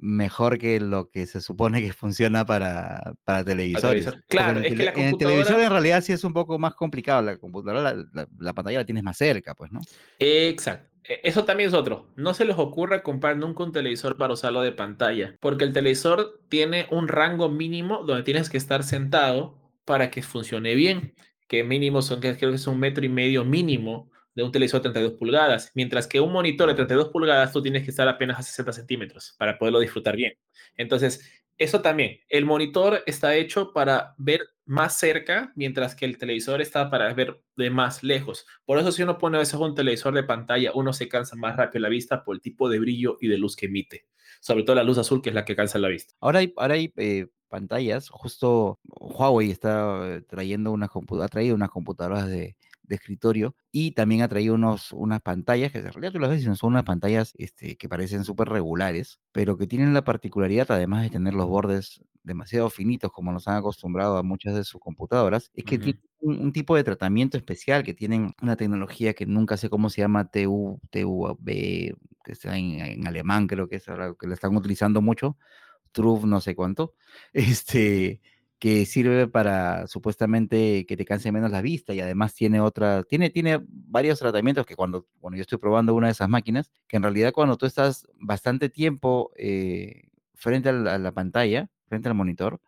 mejor que lo que se supone que funciona para, para televisores. Televisor. Claro, es que la en el televisor en realidad sí es un poco más complicado. La computadora, la, la, la, pantalla la tienes más cerca, pues, ¿no? Exacto. Eso también es otro. No se les ocurra comprar nunca un televisor para usarlo de pantalla, porque el televisor tiene un rango mínimo donde tienes que estar sentado para que funcione bien, que mínimo son, creo que es un metro y medio mínimo de un televisor de 32 pulgadas, mientras que un monitor de 32 pulgadas tú tienes que estar apenas a 60 centímetros para poderlo disfrutar bien. Entonces, eso también, el monitor está hecho para ver más cerca, mientras que el televisor está para ver de más lejos. Por eso si uno pone a veces un televisor de pantalla, uno se cansa más rápido la vista por el tipo de brillo y de luz que emite. Sobre todo la luz azul, que es la que cansa la vista. Ahora hay, ahora hay eh, pantallas, justo Huawei está trayendo unas, ha traído unas computadoras de, de escritorio y también ha traído unos, unas pantallas que en realidad tú las ves y son unas pantallas este, que parecen súper regulares, pero que tienen la particularidad, además de tener los bordes demasiado finitos como nos han acostumbrado a muchas de sus computadoras, es que uh -huh. tienen un, un, tipo de tratamiento especial, que tienen una tecnología que nunca sé cómo se llama, TU, TUV, que está en, en alemán, creo que es ahora que la están utilizando mucho, TRUF no sé cuánto, *laughs* este que sirve para supuestamente que te canse menos la vista y además tiene otra, tiene, tiene varios tratamientos que cuando, cuando yo estoy probando una de esas máquinas, que en realidad cuando tú estás bastante tiempo eh, frente a la, pantalla, frente al monitor,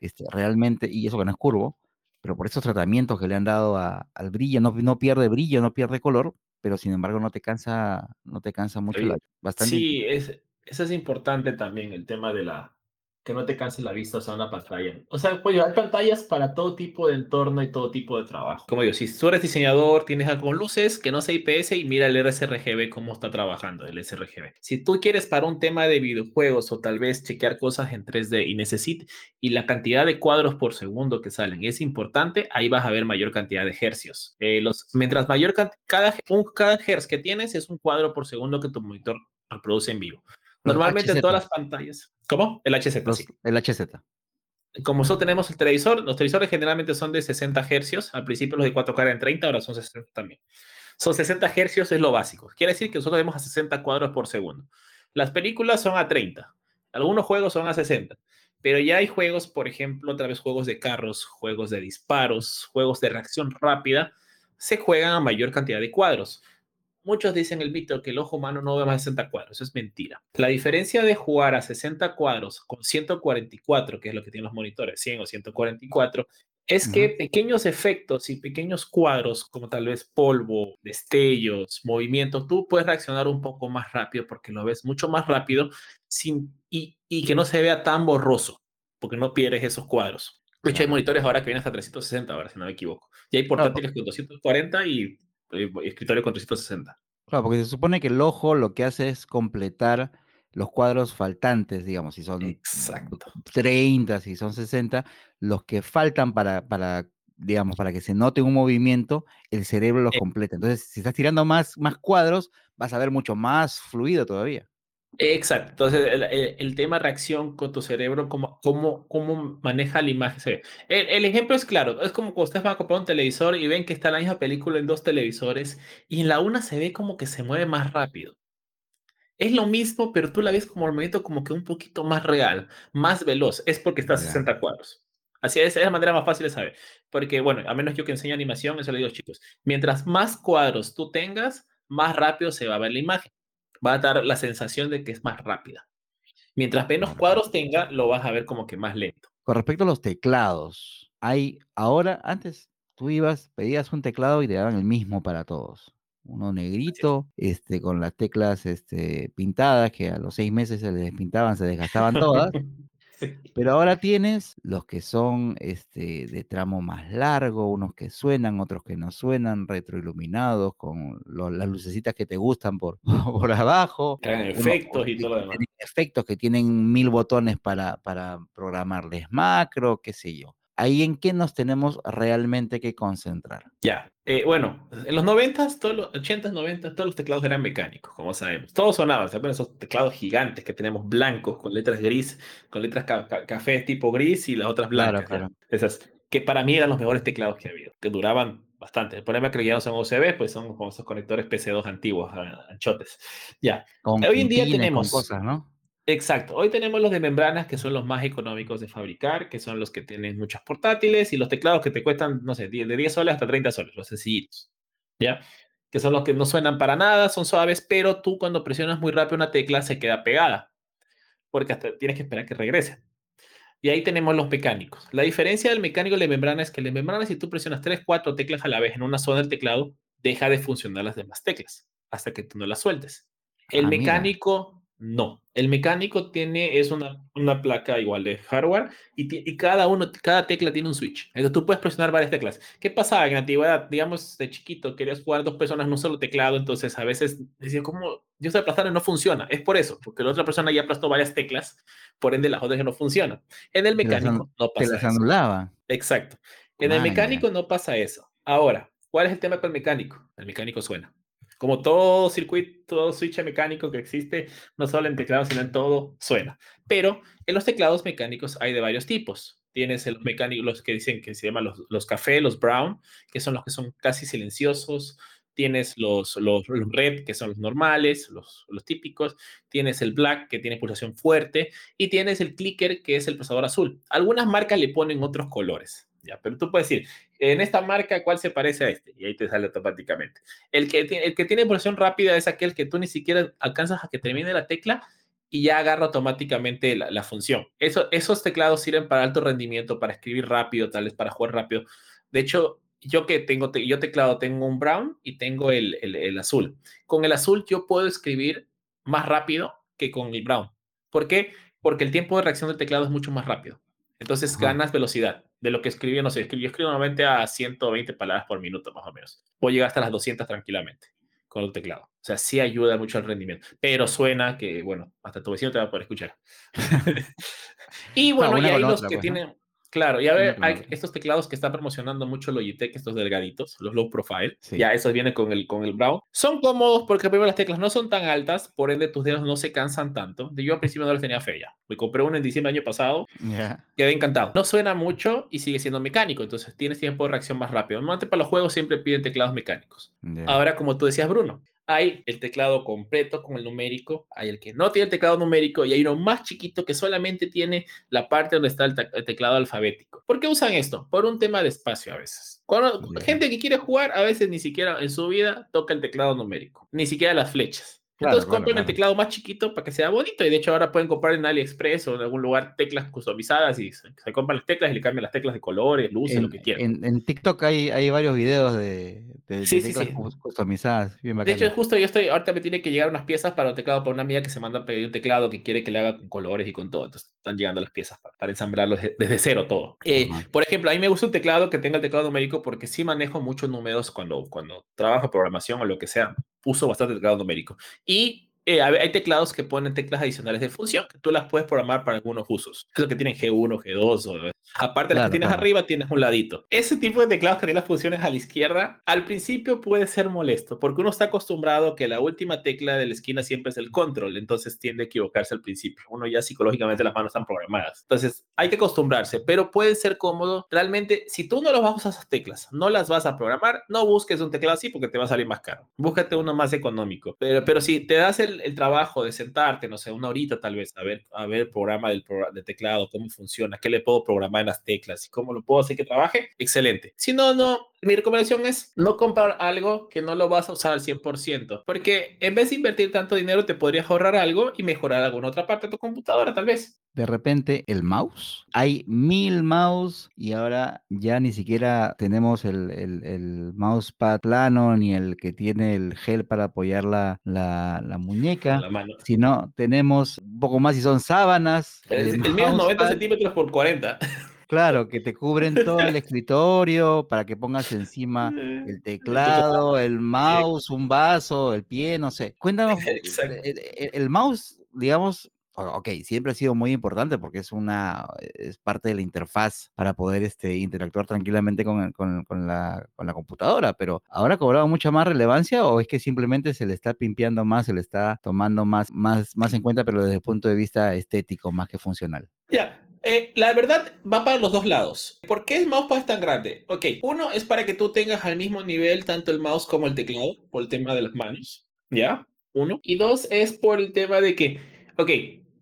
este, realmente, y eso que no es curvo, pero por esos tratamientos que le han dado al brillo, no, no pierde brillo, no pierde color, pero sin embargo no te cansa, no te cansa mucho. La, bastante. Sí, es, eso es importante también, el tema de la, que no te canse la vista usar una pantalla. O sea, pues hay pantallas para todo tipo de entorno y todo tipo de trabajo. Como digo, si tú eres diseñador, tienes algo con luces, que no sea IPS y mira el RSRGB cómo está trabajando el sRGB. Si tú quieres para un tema de videojuegos o tal vez chequear cosas en 3D y necesitas y la cantidad de cuadros por segundo que salen es importante, ahí vas a ver mayor cantidad de hercios. Eh, los, mientras mayor cada, un, cada hertz que tienes es un cuadro por segundo que tu monitor reproduce en vivo. Normalmente en todas las pantallas. ¿Cómo? El HZ. El HZ. Como nosotros tenemos el televisor, los televisores generalmente son de 60 hercios. Al principio los de 4K eran 30, ahora son 60 también. Son 60 hercios, es lo básico. Quiere decir que nosotros vemos a 60 cuadros por segundo. Las películas son a 30. Algunos juegos son a 60. Pero ya hay juegos, por ejemplo, otra vez juegos de carros, juegos de disparos, juegos de reacción rápida, se juegan a mayor cantidad de cuadros. Muchos dicen el Víctor que el ojo humano no ve más de 60 cuadros. Eso es mentira. La diferencia de jugar a 60 cuadros con 144, que es lo que tienen los monitores, 100 o 144, es que pequeños efectos y pequeños cuadros, como tal vez polvo, destellos, movimientos, tú puedes reaccionar un poco más rápido porque lo ves mucho más rápido sin, y, y que no se vea tan borroso, porque no pierdes esos cuadros. De hecho, hay monitores ahora que vienen hasta 360, ahora si no me equivoco. Y hay portátiles con 240 y escritorio con 360. Claro, porque se supone que el ojo lo que hace es completar los cuadros faltantes, digamos, si son Exacto. 30, si son 60, los que faltan para, para, digamos, para que se note un movimiento, el cerebro los eh completa. Entonces, si estás tirando más, más cuadros, vas a ver mucho más fluido todavía. Exacto. Entonces, el, tema reacción con tu cerebro, cómo, cómo, cómo maneja la imagen. El, el, ejemplo es claro. Es como cuando ustedes van a comprar un televisor y ven que está la misma película en dos televisores y en la una se ve como que se mueve más rápido. Es lo mismo, pero tú la ves como el movimiento como que un poquito más real, más veloz. Es porque está a 60 cuadros. Así es, es la manera más fácil de saber. Porque, bueno, a menos yo que enseño animación, eso le digo chicos. Mientras más cuadros tú tengas, más rápido se va a ver la imagen va a dar la sensación de que es más rápida. Mientras menos cuadros tenga, lo vas a ver como que más lento. Con respecto a los teclados, hay ahora, antes tú ibas, pedías un teclado y te daban el mismo para todos. Uno negrito, este, con las teclas este, pintadas, que a los seis meses se les despintaban, se desgastaban todas. *laughs* Pero ahora tienes los que son este, de tramo más largo, unos que suenan, otros que no suenan, retroiluminados, con las lucecitas que te gustan por, *laughs* por abajo. efectos y todo lo demás. Efectos que tienen mil botones para, para programarles macro, qué sé yo ahí en qué nos tenemos realmente que concentrar. Ya, eh, bueno, en los 90, todos los 80, 90, todos los teclados eran mecánicos, como sabemos. Todos sonaban, ¿saben? Esos teclados gigantes que tenemos blancos, con letras gris, con letras café tipo gris y las otras blancas. Claro, claro. Esas, que para mí eran los mejores teclados que ha habido, que duraban bastante. El problema es que ya no son USB, pues son como esos conectores PC2 antiguos, anchotes. Ya. Hoy en día tenemos... cosas, ¿no? Exacto. Hoy tenemos los de membranas, que son los más económicos de fabricar, que son los que tienen muchos portátiles y los teclados que te cuestan, no sé, de 10 soles hasta 30 soles, los sencillitos. ¿Ya? Que son los que no suenan para nada, son suaves, pero tú cuando presionas muy rápido una tecla se queda pegada, porque hasta tienes que esperar que regrese. Y ahí tenemos los mecánicos. La diferencia del mecánico y de membrana es que la membrana, si tú presionas 3, 4 teclas a la vez en una zona del teclado, deja de funcionar las demás teclas hasta que tú no las sueltes. El ah, mecánico no, el mecánico tiene, es una, una placa igual de hardware y, y, cada uno, cada tecla tiene un switch. Entonces tú puedes presionar varias teclas. ¿Qué pasaba en la antigüedad? Digamos, de chiquito, querías jugar dos personas en un solo teclado, entonces a veces decía, ¿cómo? Yo estoy aplastando y no funciona. Es por eso, porque la otra persona ya aplastó varias teclas, por ende las otras no funcionan. En el mecánico no pasa eso. anulaba. Exacto. En el mecánico no pasa eso. Ahora, ¿cuál es el tema con el mecánico? El mecánico suena. Como todo circuito, todo switch mecánico que existe, no solo en teclados, sino en todo, suena. Pero en los teclados mecánicos hay de varios tipos. Tienes los mecánicos, los que dicen que se llaman los, los café, los brown, que son los que son casi silenciosos, tienes los, los, red, que son los normales, los, los típicos, tienes el black, que tiene pulsación fuerte, y tienes el clicker, que es el procesador azul. Algunas marcas le ponen otros colores. Ya, pero tú puedes decir, en esta marca, ¿cuál se parece a este? Y ahí te sale automáticamente. El que, el que tiene pulsación rápida es aquel que tú ni siquiera alcanzas a que termine la tecla y ya agarra automáticamente la, función. Eso, esos teclados sirven para alto rendimiento, para escribir rápido, tal vez para jugar rápido. De hecho, yo que tengo, yo teclado tengo un brown y tengo el, el, azul. Con el azul yo puedo escribir más rápido que con el brown. ¿Por qué? Porque el tiempo de reacción del teclado es mucho más rápido. Entonces ganas velocidad de lo que escribí, no sé, yo escribo normalmente a 120 palabras por minuto más o menos. Puedo llegar hasta las 200 tranquilamente con el teclado. O sea, sí ayuda mucho al rendimiento. Pero suena que, bueno, hasta tu vecino te va a poder escuchar. *laughs* y bueno, y hay los que pues, tienen, Claro, ya ve, hay estos teclados que están promocionando mucho Logitech, estos delgaditos, los low profile. Ya esos vienen con el, con el brown. Son cómodos porque primero las teclas no son tan altas, por ende tus dedos no se cansan tanto. Yo al principio no los tenía fe ya. Me compré uno en diciembre del año pasado. Quedé encantado. No suena mucho y sigue siendo mecánico, entonces tienes tiempo de reacción más rápido. Normalmente para los juegos siempre piden teclados mecánicos. Ahora, como tú decías, Bruno, hay el teclado completo con el numérico, hay el que no tiene el teclado numérico y hay uno más chiquito que solamente tiene la parte donde está el, teclado alfabético. ¿Por qué usan esto? Por un tema de espacio a veces. Cuando gente que quiere jugar, a veces ni siquiera en su vida toca el teclado numérico, ni siquiera las flechas. Entonces compren el teclado más chiquito para que sea bonito y de hecho ahora pueden comprar en AliExpress o en algún lugar teclas customizadas y se, compran las teclas y le cambian las teclas de colores, luces, lo que quieran. En, TikTok hay, hay varios videos de, teclas customizadas. de hecho, justo yo estoy, ahorita me tiene que llegar unas piezas para un teclado para una amiga que se manda a pedir un teclado que quiere que le haga con colores y con todo. Entonces están llegando las piezas para, ensamblarlos desde, cero todo. Eh, por ejemplo, a mí me gusta un teclado que tenga el teclado numérico porque sí manejo muchos números cuando, cuando trabajo programación o lo que sea. Uso bastante teclado numérico. Y eh, hay teclados que ponen teclas adicionales de función, que tú las puedes programar para algunos usos. Lo que tienen G1, G2, o, aparte de las que tienes arriba, tienes un ladito. Ese tipo de teclados que tienen las funciones a la izquierda, al principio puede ser molesto, porque uno está acostumbrado que la última tecla de la esquina siempre es el control, entonces tiende a equivocarse al principio. Uno ya psicológicamente las manos están programadas. Entonces hay que acostumbrarse, pero puede ser cómodo. Realmente, si tú no lo vas a usar esas teclas, no las vas a programar, no busques un teclado así porque te va a salir más caro. Búscate uno más económico. Pero, pero si te das el el, trabajo de sentarte, no sé, una horita tal vez, a ver, a ver el programa del de teclado, cómo funciona, qué le puedo programar en las teclas y cómo lo puedo hacer que trabaje, excelente. Si no, no, mi recomendación es no comprar algo que no lo vas a usar al 100%, porque en vez de invertir tanto dinero, te podrías ahorrar algo y mejorar alguna otra parte de tu computadora, tal vez. De repente, el mouse. Hay mil mouse y ahora ya ni siquiera tenemos el, el, el mousepad plano ni el que tiene el gel para apoyar la, la, la muñeca, la sino tenemos un poco más y son sábanas. El, el mío es 90 centímetros por 40. *laughs* Claro, que te cubren todo el *laughs* escritorio para que pongas encima el teclado, el mouse, un vaso, el pie, no sé. Cuéntanos, el, mouse, digamos, ok, siempre ha sido muy importante porque es una, es parte de la interfaz para poder este, interactuar tranquilamente con, con, la, con la computadora, pero ¿ahora ha cobrado mucha más relevancia o es que simplemente se le está pimpeando más, se le está tomando más, más, más en cuenta, pero desde el punto de vista estético más que funcional? Ya, eh, la verdad va para los dos lados. ¿Por qué el mousepad es tan grande? Ok, uno es para que tú tengas al mismo nivel tanto el mouse como el teclado, por el tema de las manos, ¿ya? Uno. Y dos es por el tema de que, ok,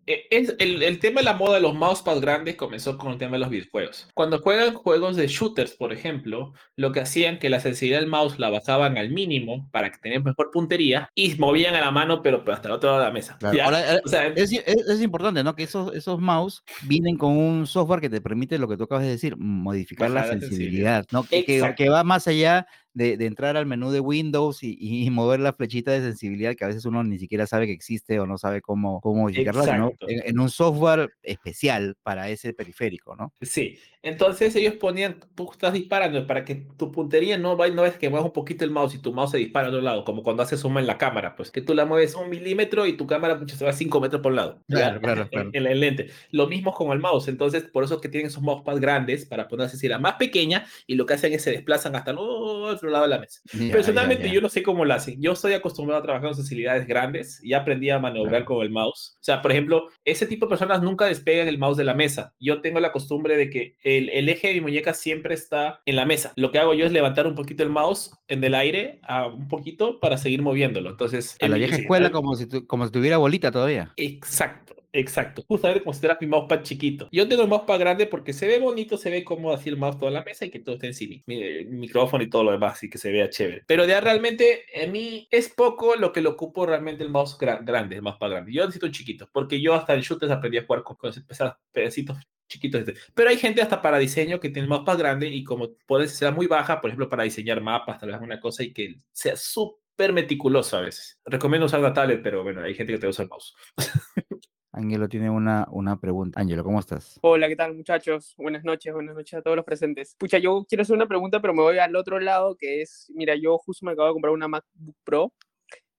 es el, el, tema de la moda de los mousepads grandes comenzó con el tema de los videojuegos. Cuando juegan juegos de shooters, por ejemplo, lo que hacían que la sensibilidad del mouse la bajaban al mínimo para que tener mejor puntería y movían a la mano, pero hasta el otro lado de la mesa. Eh, es, es, importante, ¿no? Que esos, esos mouse vienen con un software que te permite lo que tú acabas de decir, modificar la, sensibilidad, ¿no? Que, que, va más allá de, entrar al menú de Windows y, mover la flechita de sensibilidad que a veces uno ni siquiera sabe que existe o no sabe cómo, cómo modificarla, ¿no? en, un software especial para ese periférico, ¿no? Sí, entonces ellos ponían, tú estás disparando para que tu puntería no vaya, no es que muevas un poquito el mouse y tu mouse se dispara a otro lado, como cuando haces zoom en la cámara, pues que tú la mueves un milímetro y tu cámara se va cinco metros por un lado. Claro, claro, claro. En, el lente. Lo mismo con el mouse, entonces por eso es que tienen esos mousepads grandes para ponerse así la más pequeña y lo que hacen es se desplazan hasta el otro lado de la mesa. Personalmente yo no sé cómo lo hacen. Yo estoy acostumbrado a trabajar con sensibilidades grandes y aprendí a maniobrar con el mouse. O sea, por ejemplo, ese tipo de personas nunca despegan el mouse de la mesa. Yo tengo la costumbre de que el, el, eje de mi muñeca siempre está en la mesa. Lo que hago yo es levantar un poquito el mouse en el aire, a un poquito, para seguir moviéndolo. Entonces, a la vieja escuela, como si, como si tuviera bolita todavía. Exacto. Exacto, justamente como si fuera mi mousepad chiquito. Yo tengo el mousepad grande porque se ve bonito, se ve como así el mouse toda la mesa y que todo esté en cine, mi, micrófono y todo lo demás, y que se vea chévere. Pero ya realmente a mí es poco lo que lo ocupo realmente el mouse grande, el mousepad grande. Yo necesito un chiquito, porque yo hasta en shooters aprendí a jugar con, con esos pedacitos chiquitos. Este. Pero hay gente hasta para diseño que tiene el mousepad grande y como puede ser muy baja, por ejemplo, para diseñar mapas, tal vez una cosa y que sea súper meticuloso a veces. Recomiendo usar la tablet, pero bueno, hay gente que te usa el mouse. *laughs* Ángelo tiene una, una pregunta. Ángelo, ¿cómo estás? Hola, ¿qué tal muchachos? Buenas noches, buenas noches a todos los presentes. Pucha, yo quiero hacer una pregunta, pero me voy al otro lado, que es, mira, yo justo me acabo de comprar una MacBook Pro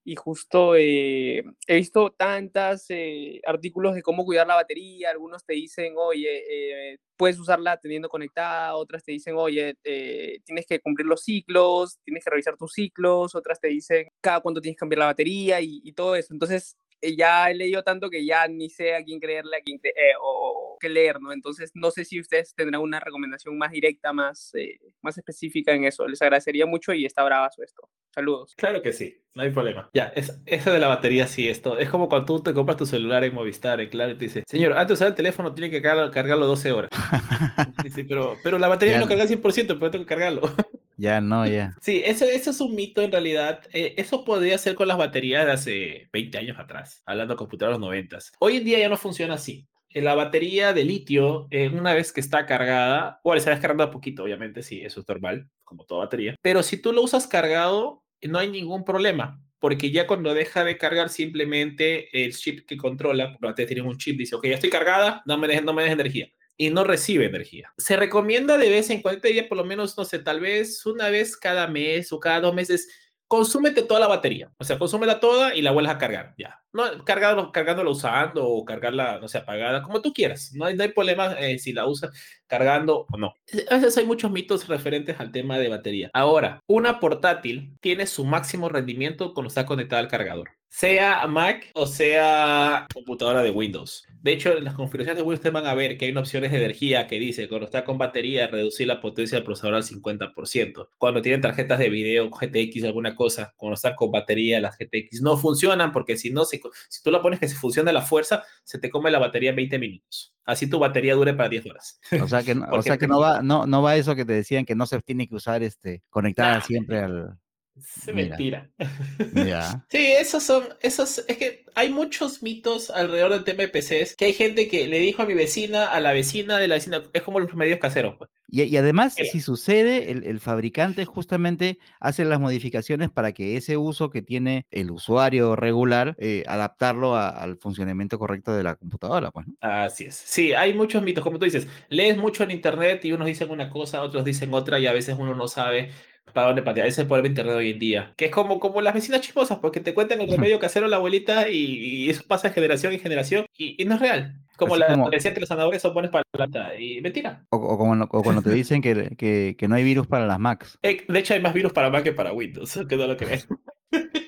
y justo eh, he visto tantos eh, artículos de cómo cuidar la batería. Algunos te dicen, oye, eh, puedes usarla teniendo conectada, otras te dicen, oye, tienes que cumplir los ciclos, tienes que revisar tus ciclos, otras te dicen cada cuánto tienes que cambiar la batería y, y todo eso. Entonces, eh, ya he leído tanto que ya ni sé a quién creerle, a quién eh, o, qué leer, ¿no? Entonces, no sé si ustedes tendrán una recomendación más directa, más, eh, más específica en eso. Les agradecería mucho y está bravazo esto. Saludos. Claro que sí, no hay problema. Ya, es, eso de la batería sí, esto. Es como cuando tú te compras tu celular en Movistar, en Claro, y te dice, señor, antes de usar el teléfono tiene que cargarlo, 12 horas. *laughs* sí, pero, pero la batería no carga al 100%, pero tengo que cargarlo. *laughs* Ya no, ya. Sí, eso, eso es un mito en realidad. Eh, eso podría ser con las baterías de hace 20 años atrás, hablando de computadoras 90. Hoy en día ya no funciona así. Eh, la batería de litio, eh, una vez que está cargada, bueno, se va descargando a poquito, obviamente, sí, eso es normal, como toda batería. Pero si tú lo usas cargado, no hay ningún problema porque ya cuando deja de cargar simplemente el chip que controla, porque batería tiene un chip, dice, ok, ya estoy cargada, no me dejes, no me dejes energía y no recibe energía. Se recomienda de vez en cuando, por lo menos, no sé, tal vez una vez cada mes o cada dos meses, consúmete toda la batería. O sea, consúmela toda y la vuelves a cargar, ya. No, cargando, cargándola usando o cargarla, no sé, apagada, como tú quieras. No hay, no hay problema eh, si la usas cargando o no. A veces hay muchos mitos referentes al tema de batería. Ahora, una portátil tiene su máximo rendimiento cuando está conectada al cargador sea Mac o sea computadora de Windows. De hecho, en las configuraciones de Windows ustedes van a ver que hay unas opciones de energía que dice, cuando está con batería, reducir la potencia del procesador al 50%. Cuando tienen tarjetas de video, GTX, alguna cosa, cuando están con batería, las GTX no funcionan porque si no, si, si tú la pones que se funcione a la fuerza, se te come la batería en 20 minutos. Así tu batería dure para 10 horas. O sea que, o *laughs* sea que no, va, no, no va eso que te decían que no se tiene que usar este, conectada siempre al... Se mentira. *laughs* Sí, esos son, esos, es que hay muchos mitos alrededor del tema de PCs, que hay gente que le dijo a mi vecina, a la vecina de la vecina, es como los medios caseros. Pues. Y, además, si sucede, el, fabricante justamente hace las modificaciones para que ese uso que tiene el usuario regular, eh, adaptarlo al funcionamiento correcto de la computadora. Pues, Así es. Sí, hay muchos mitos, como tú dices, lees mucho en internet y unos dicen una cosa, otros dicen otra y a veces uno no sabe para dónde patear. Ese es el problema de internet hoy en día. Que es como, como las vecinas chismosas, porque te cuentan el remedio casero la abuelita y, eso pasa de generación en generación y, no es real. Como la como... decían que los sanadores son buenos para la planta. Y mentira. O, como, cuando te dicen que, que, que, no hay virus para las Macs. Eh, de hecho, hay más virus para Mac que para Windows, *laughs* que no lo que ves. *laughs*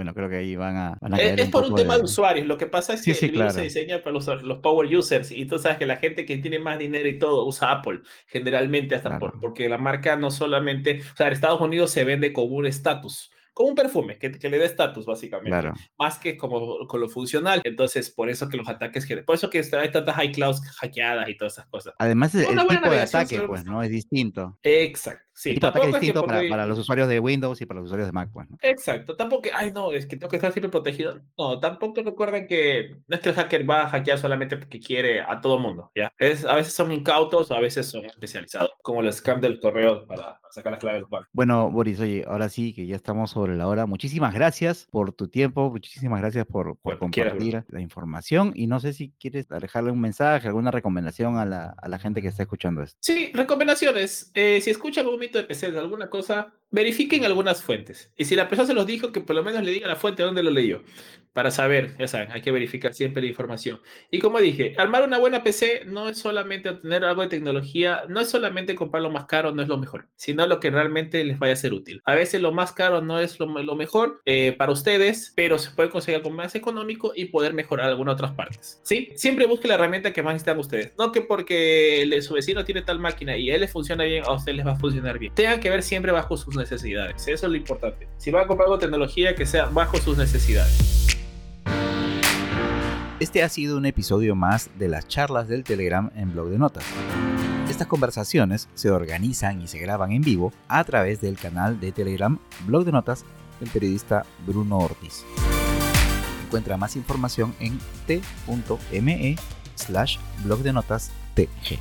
Bueno, creo que ahí van a. es, por un tema de... usuarios. Lo que pasa es que el virus se diseña para los, los, power users. Y tú sabes que la gente que tiene más dinero y todo usa Apple, generalmente, hasta por, porque la marca no solamente. O sea, en Estados Unidos se vende como un estatus como un perfume que, que le dé estatus, básicamente. Más que como con lo funcional. Entonces, por eso que los ataques, por eso que hay tantas iClouds hackeadas y todas esas cosas. Además, el, tipo de ataque, pues, ¿no? Es distinto. Exacto. Sí, el ataque es distinto para, para, los usuarios de Windows y para los usuarios de Mac, pues, ¿no? Exacto. Tampoco, ay, no, es que tengo que estar siempre protegido. No, tampoco recuerden que nuestro hacker va a hackear solamente porque quiere a todo mundo, ¿ya? Es, a veces son incautos, a veces son especializados, como el scam del correo para sacar las claves del banco. Bueno, Boris, oye, ahora sí que ya estamos sobre la hora. Muchísimas gracias por tu tiempo, muchísimas gracias por, por compartir la información y no sé si quieres dejarle un mensaje, alguna recomendación a la, a la gente que está escuchando esto. Sí, recomendaciones. Eh, si escuchan mito de PC de alguna cosa, verifiquen algunas fuentes. Y si la persona se los dijo, que por lo menos le diga la fuente donde lo leyó para saber, ya saben, hay que verificar siempre la información. Y como dije, armar una buena PC no es solamente obtener algo de tecnología, no es solamente comprar lo más caro, no es lo mejor, sino lo que realmente les vaya a ser útil. A veces lo más caro no es lo, mejor eh, para ustedes, pero se puede conseguir algo más económico y poder mejorar algunas otras partes. ¿Sí? Siempre busque la herramienta que más necesitan ustedes. No que porque su vecino tiene tal máquina y a él le funciona bien, a ustedes les va a funcionar bien. Tengan que ver siempre bajo sus necesidades. Eso es lo importante. Si van a comprar algo tecnología, que sea bajo sus necesidades. Este ha sido un episodio más de las charlas del Telegram en Blog de Notas. Estas conversaciones se organizan y se graban en vivo a través del canal de Telegram Blog de Notas del periodista Bruno Ortiz. Encuentra más información en t.me slash blog de notas tg.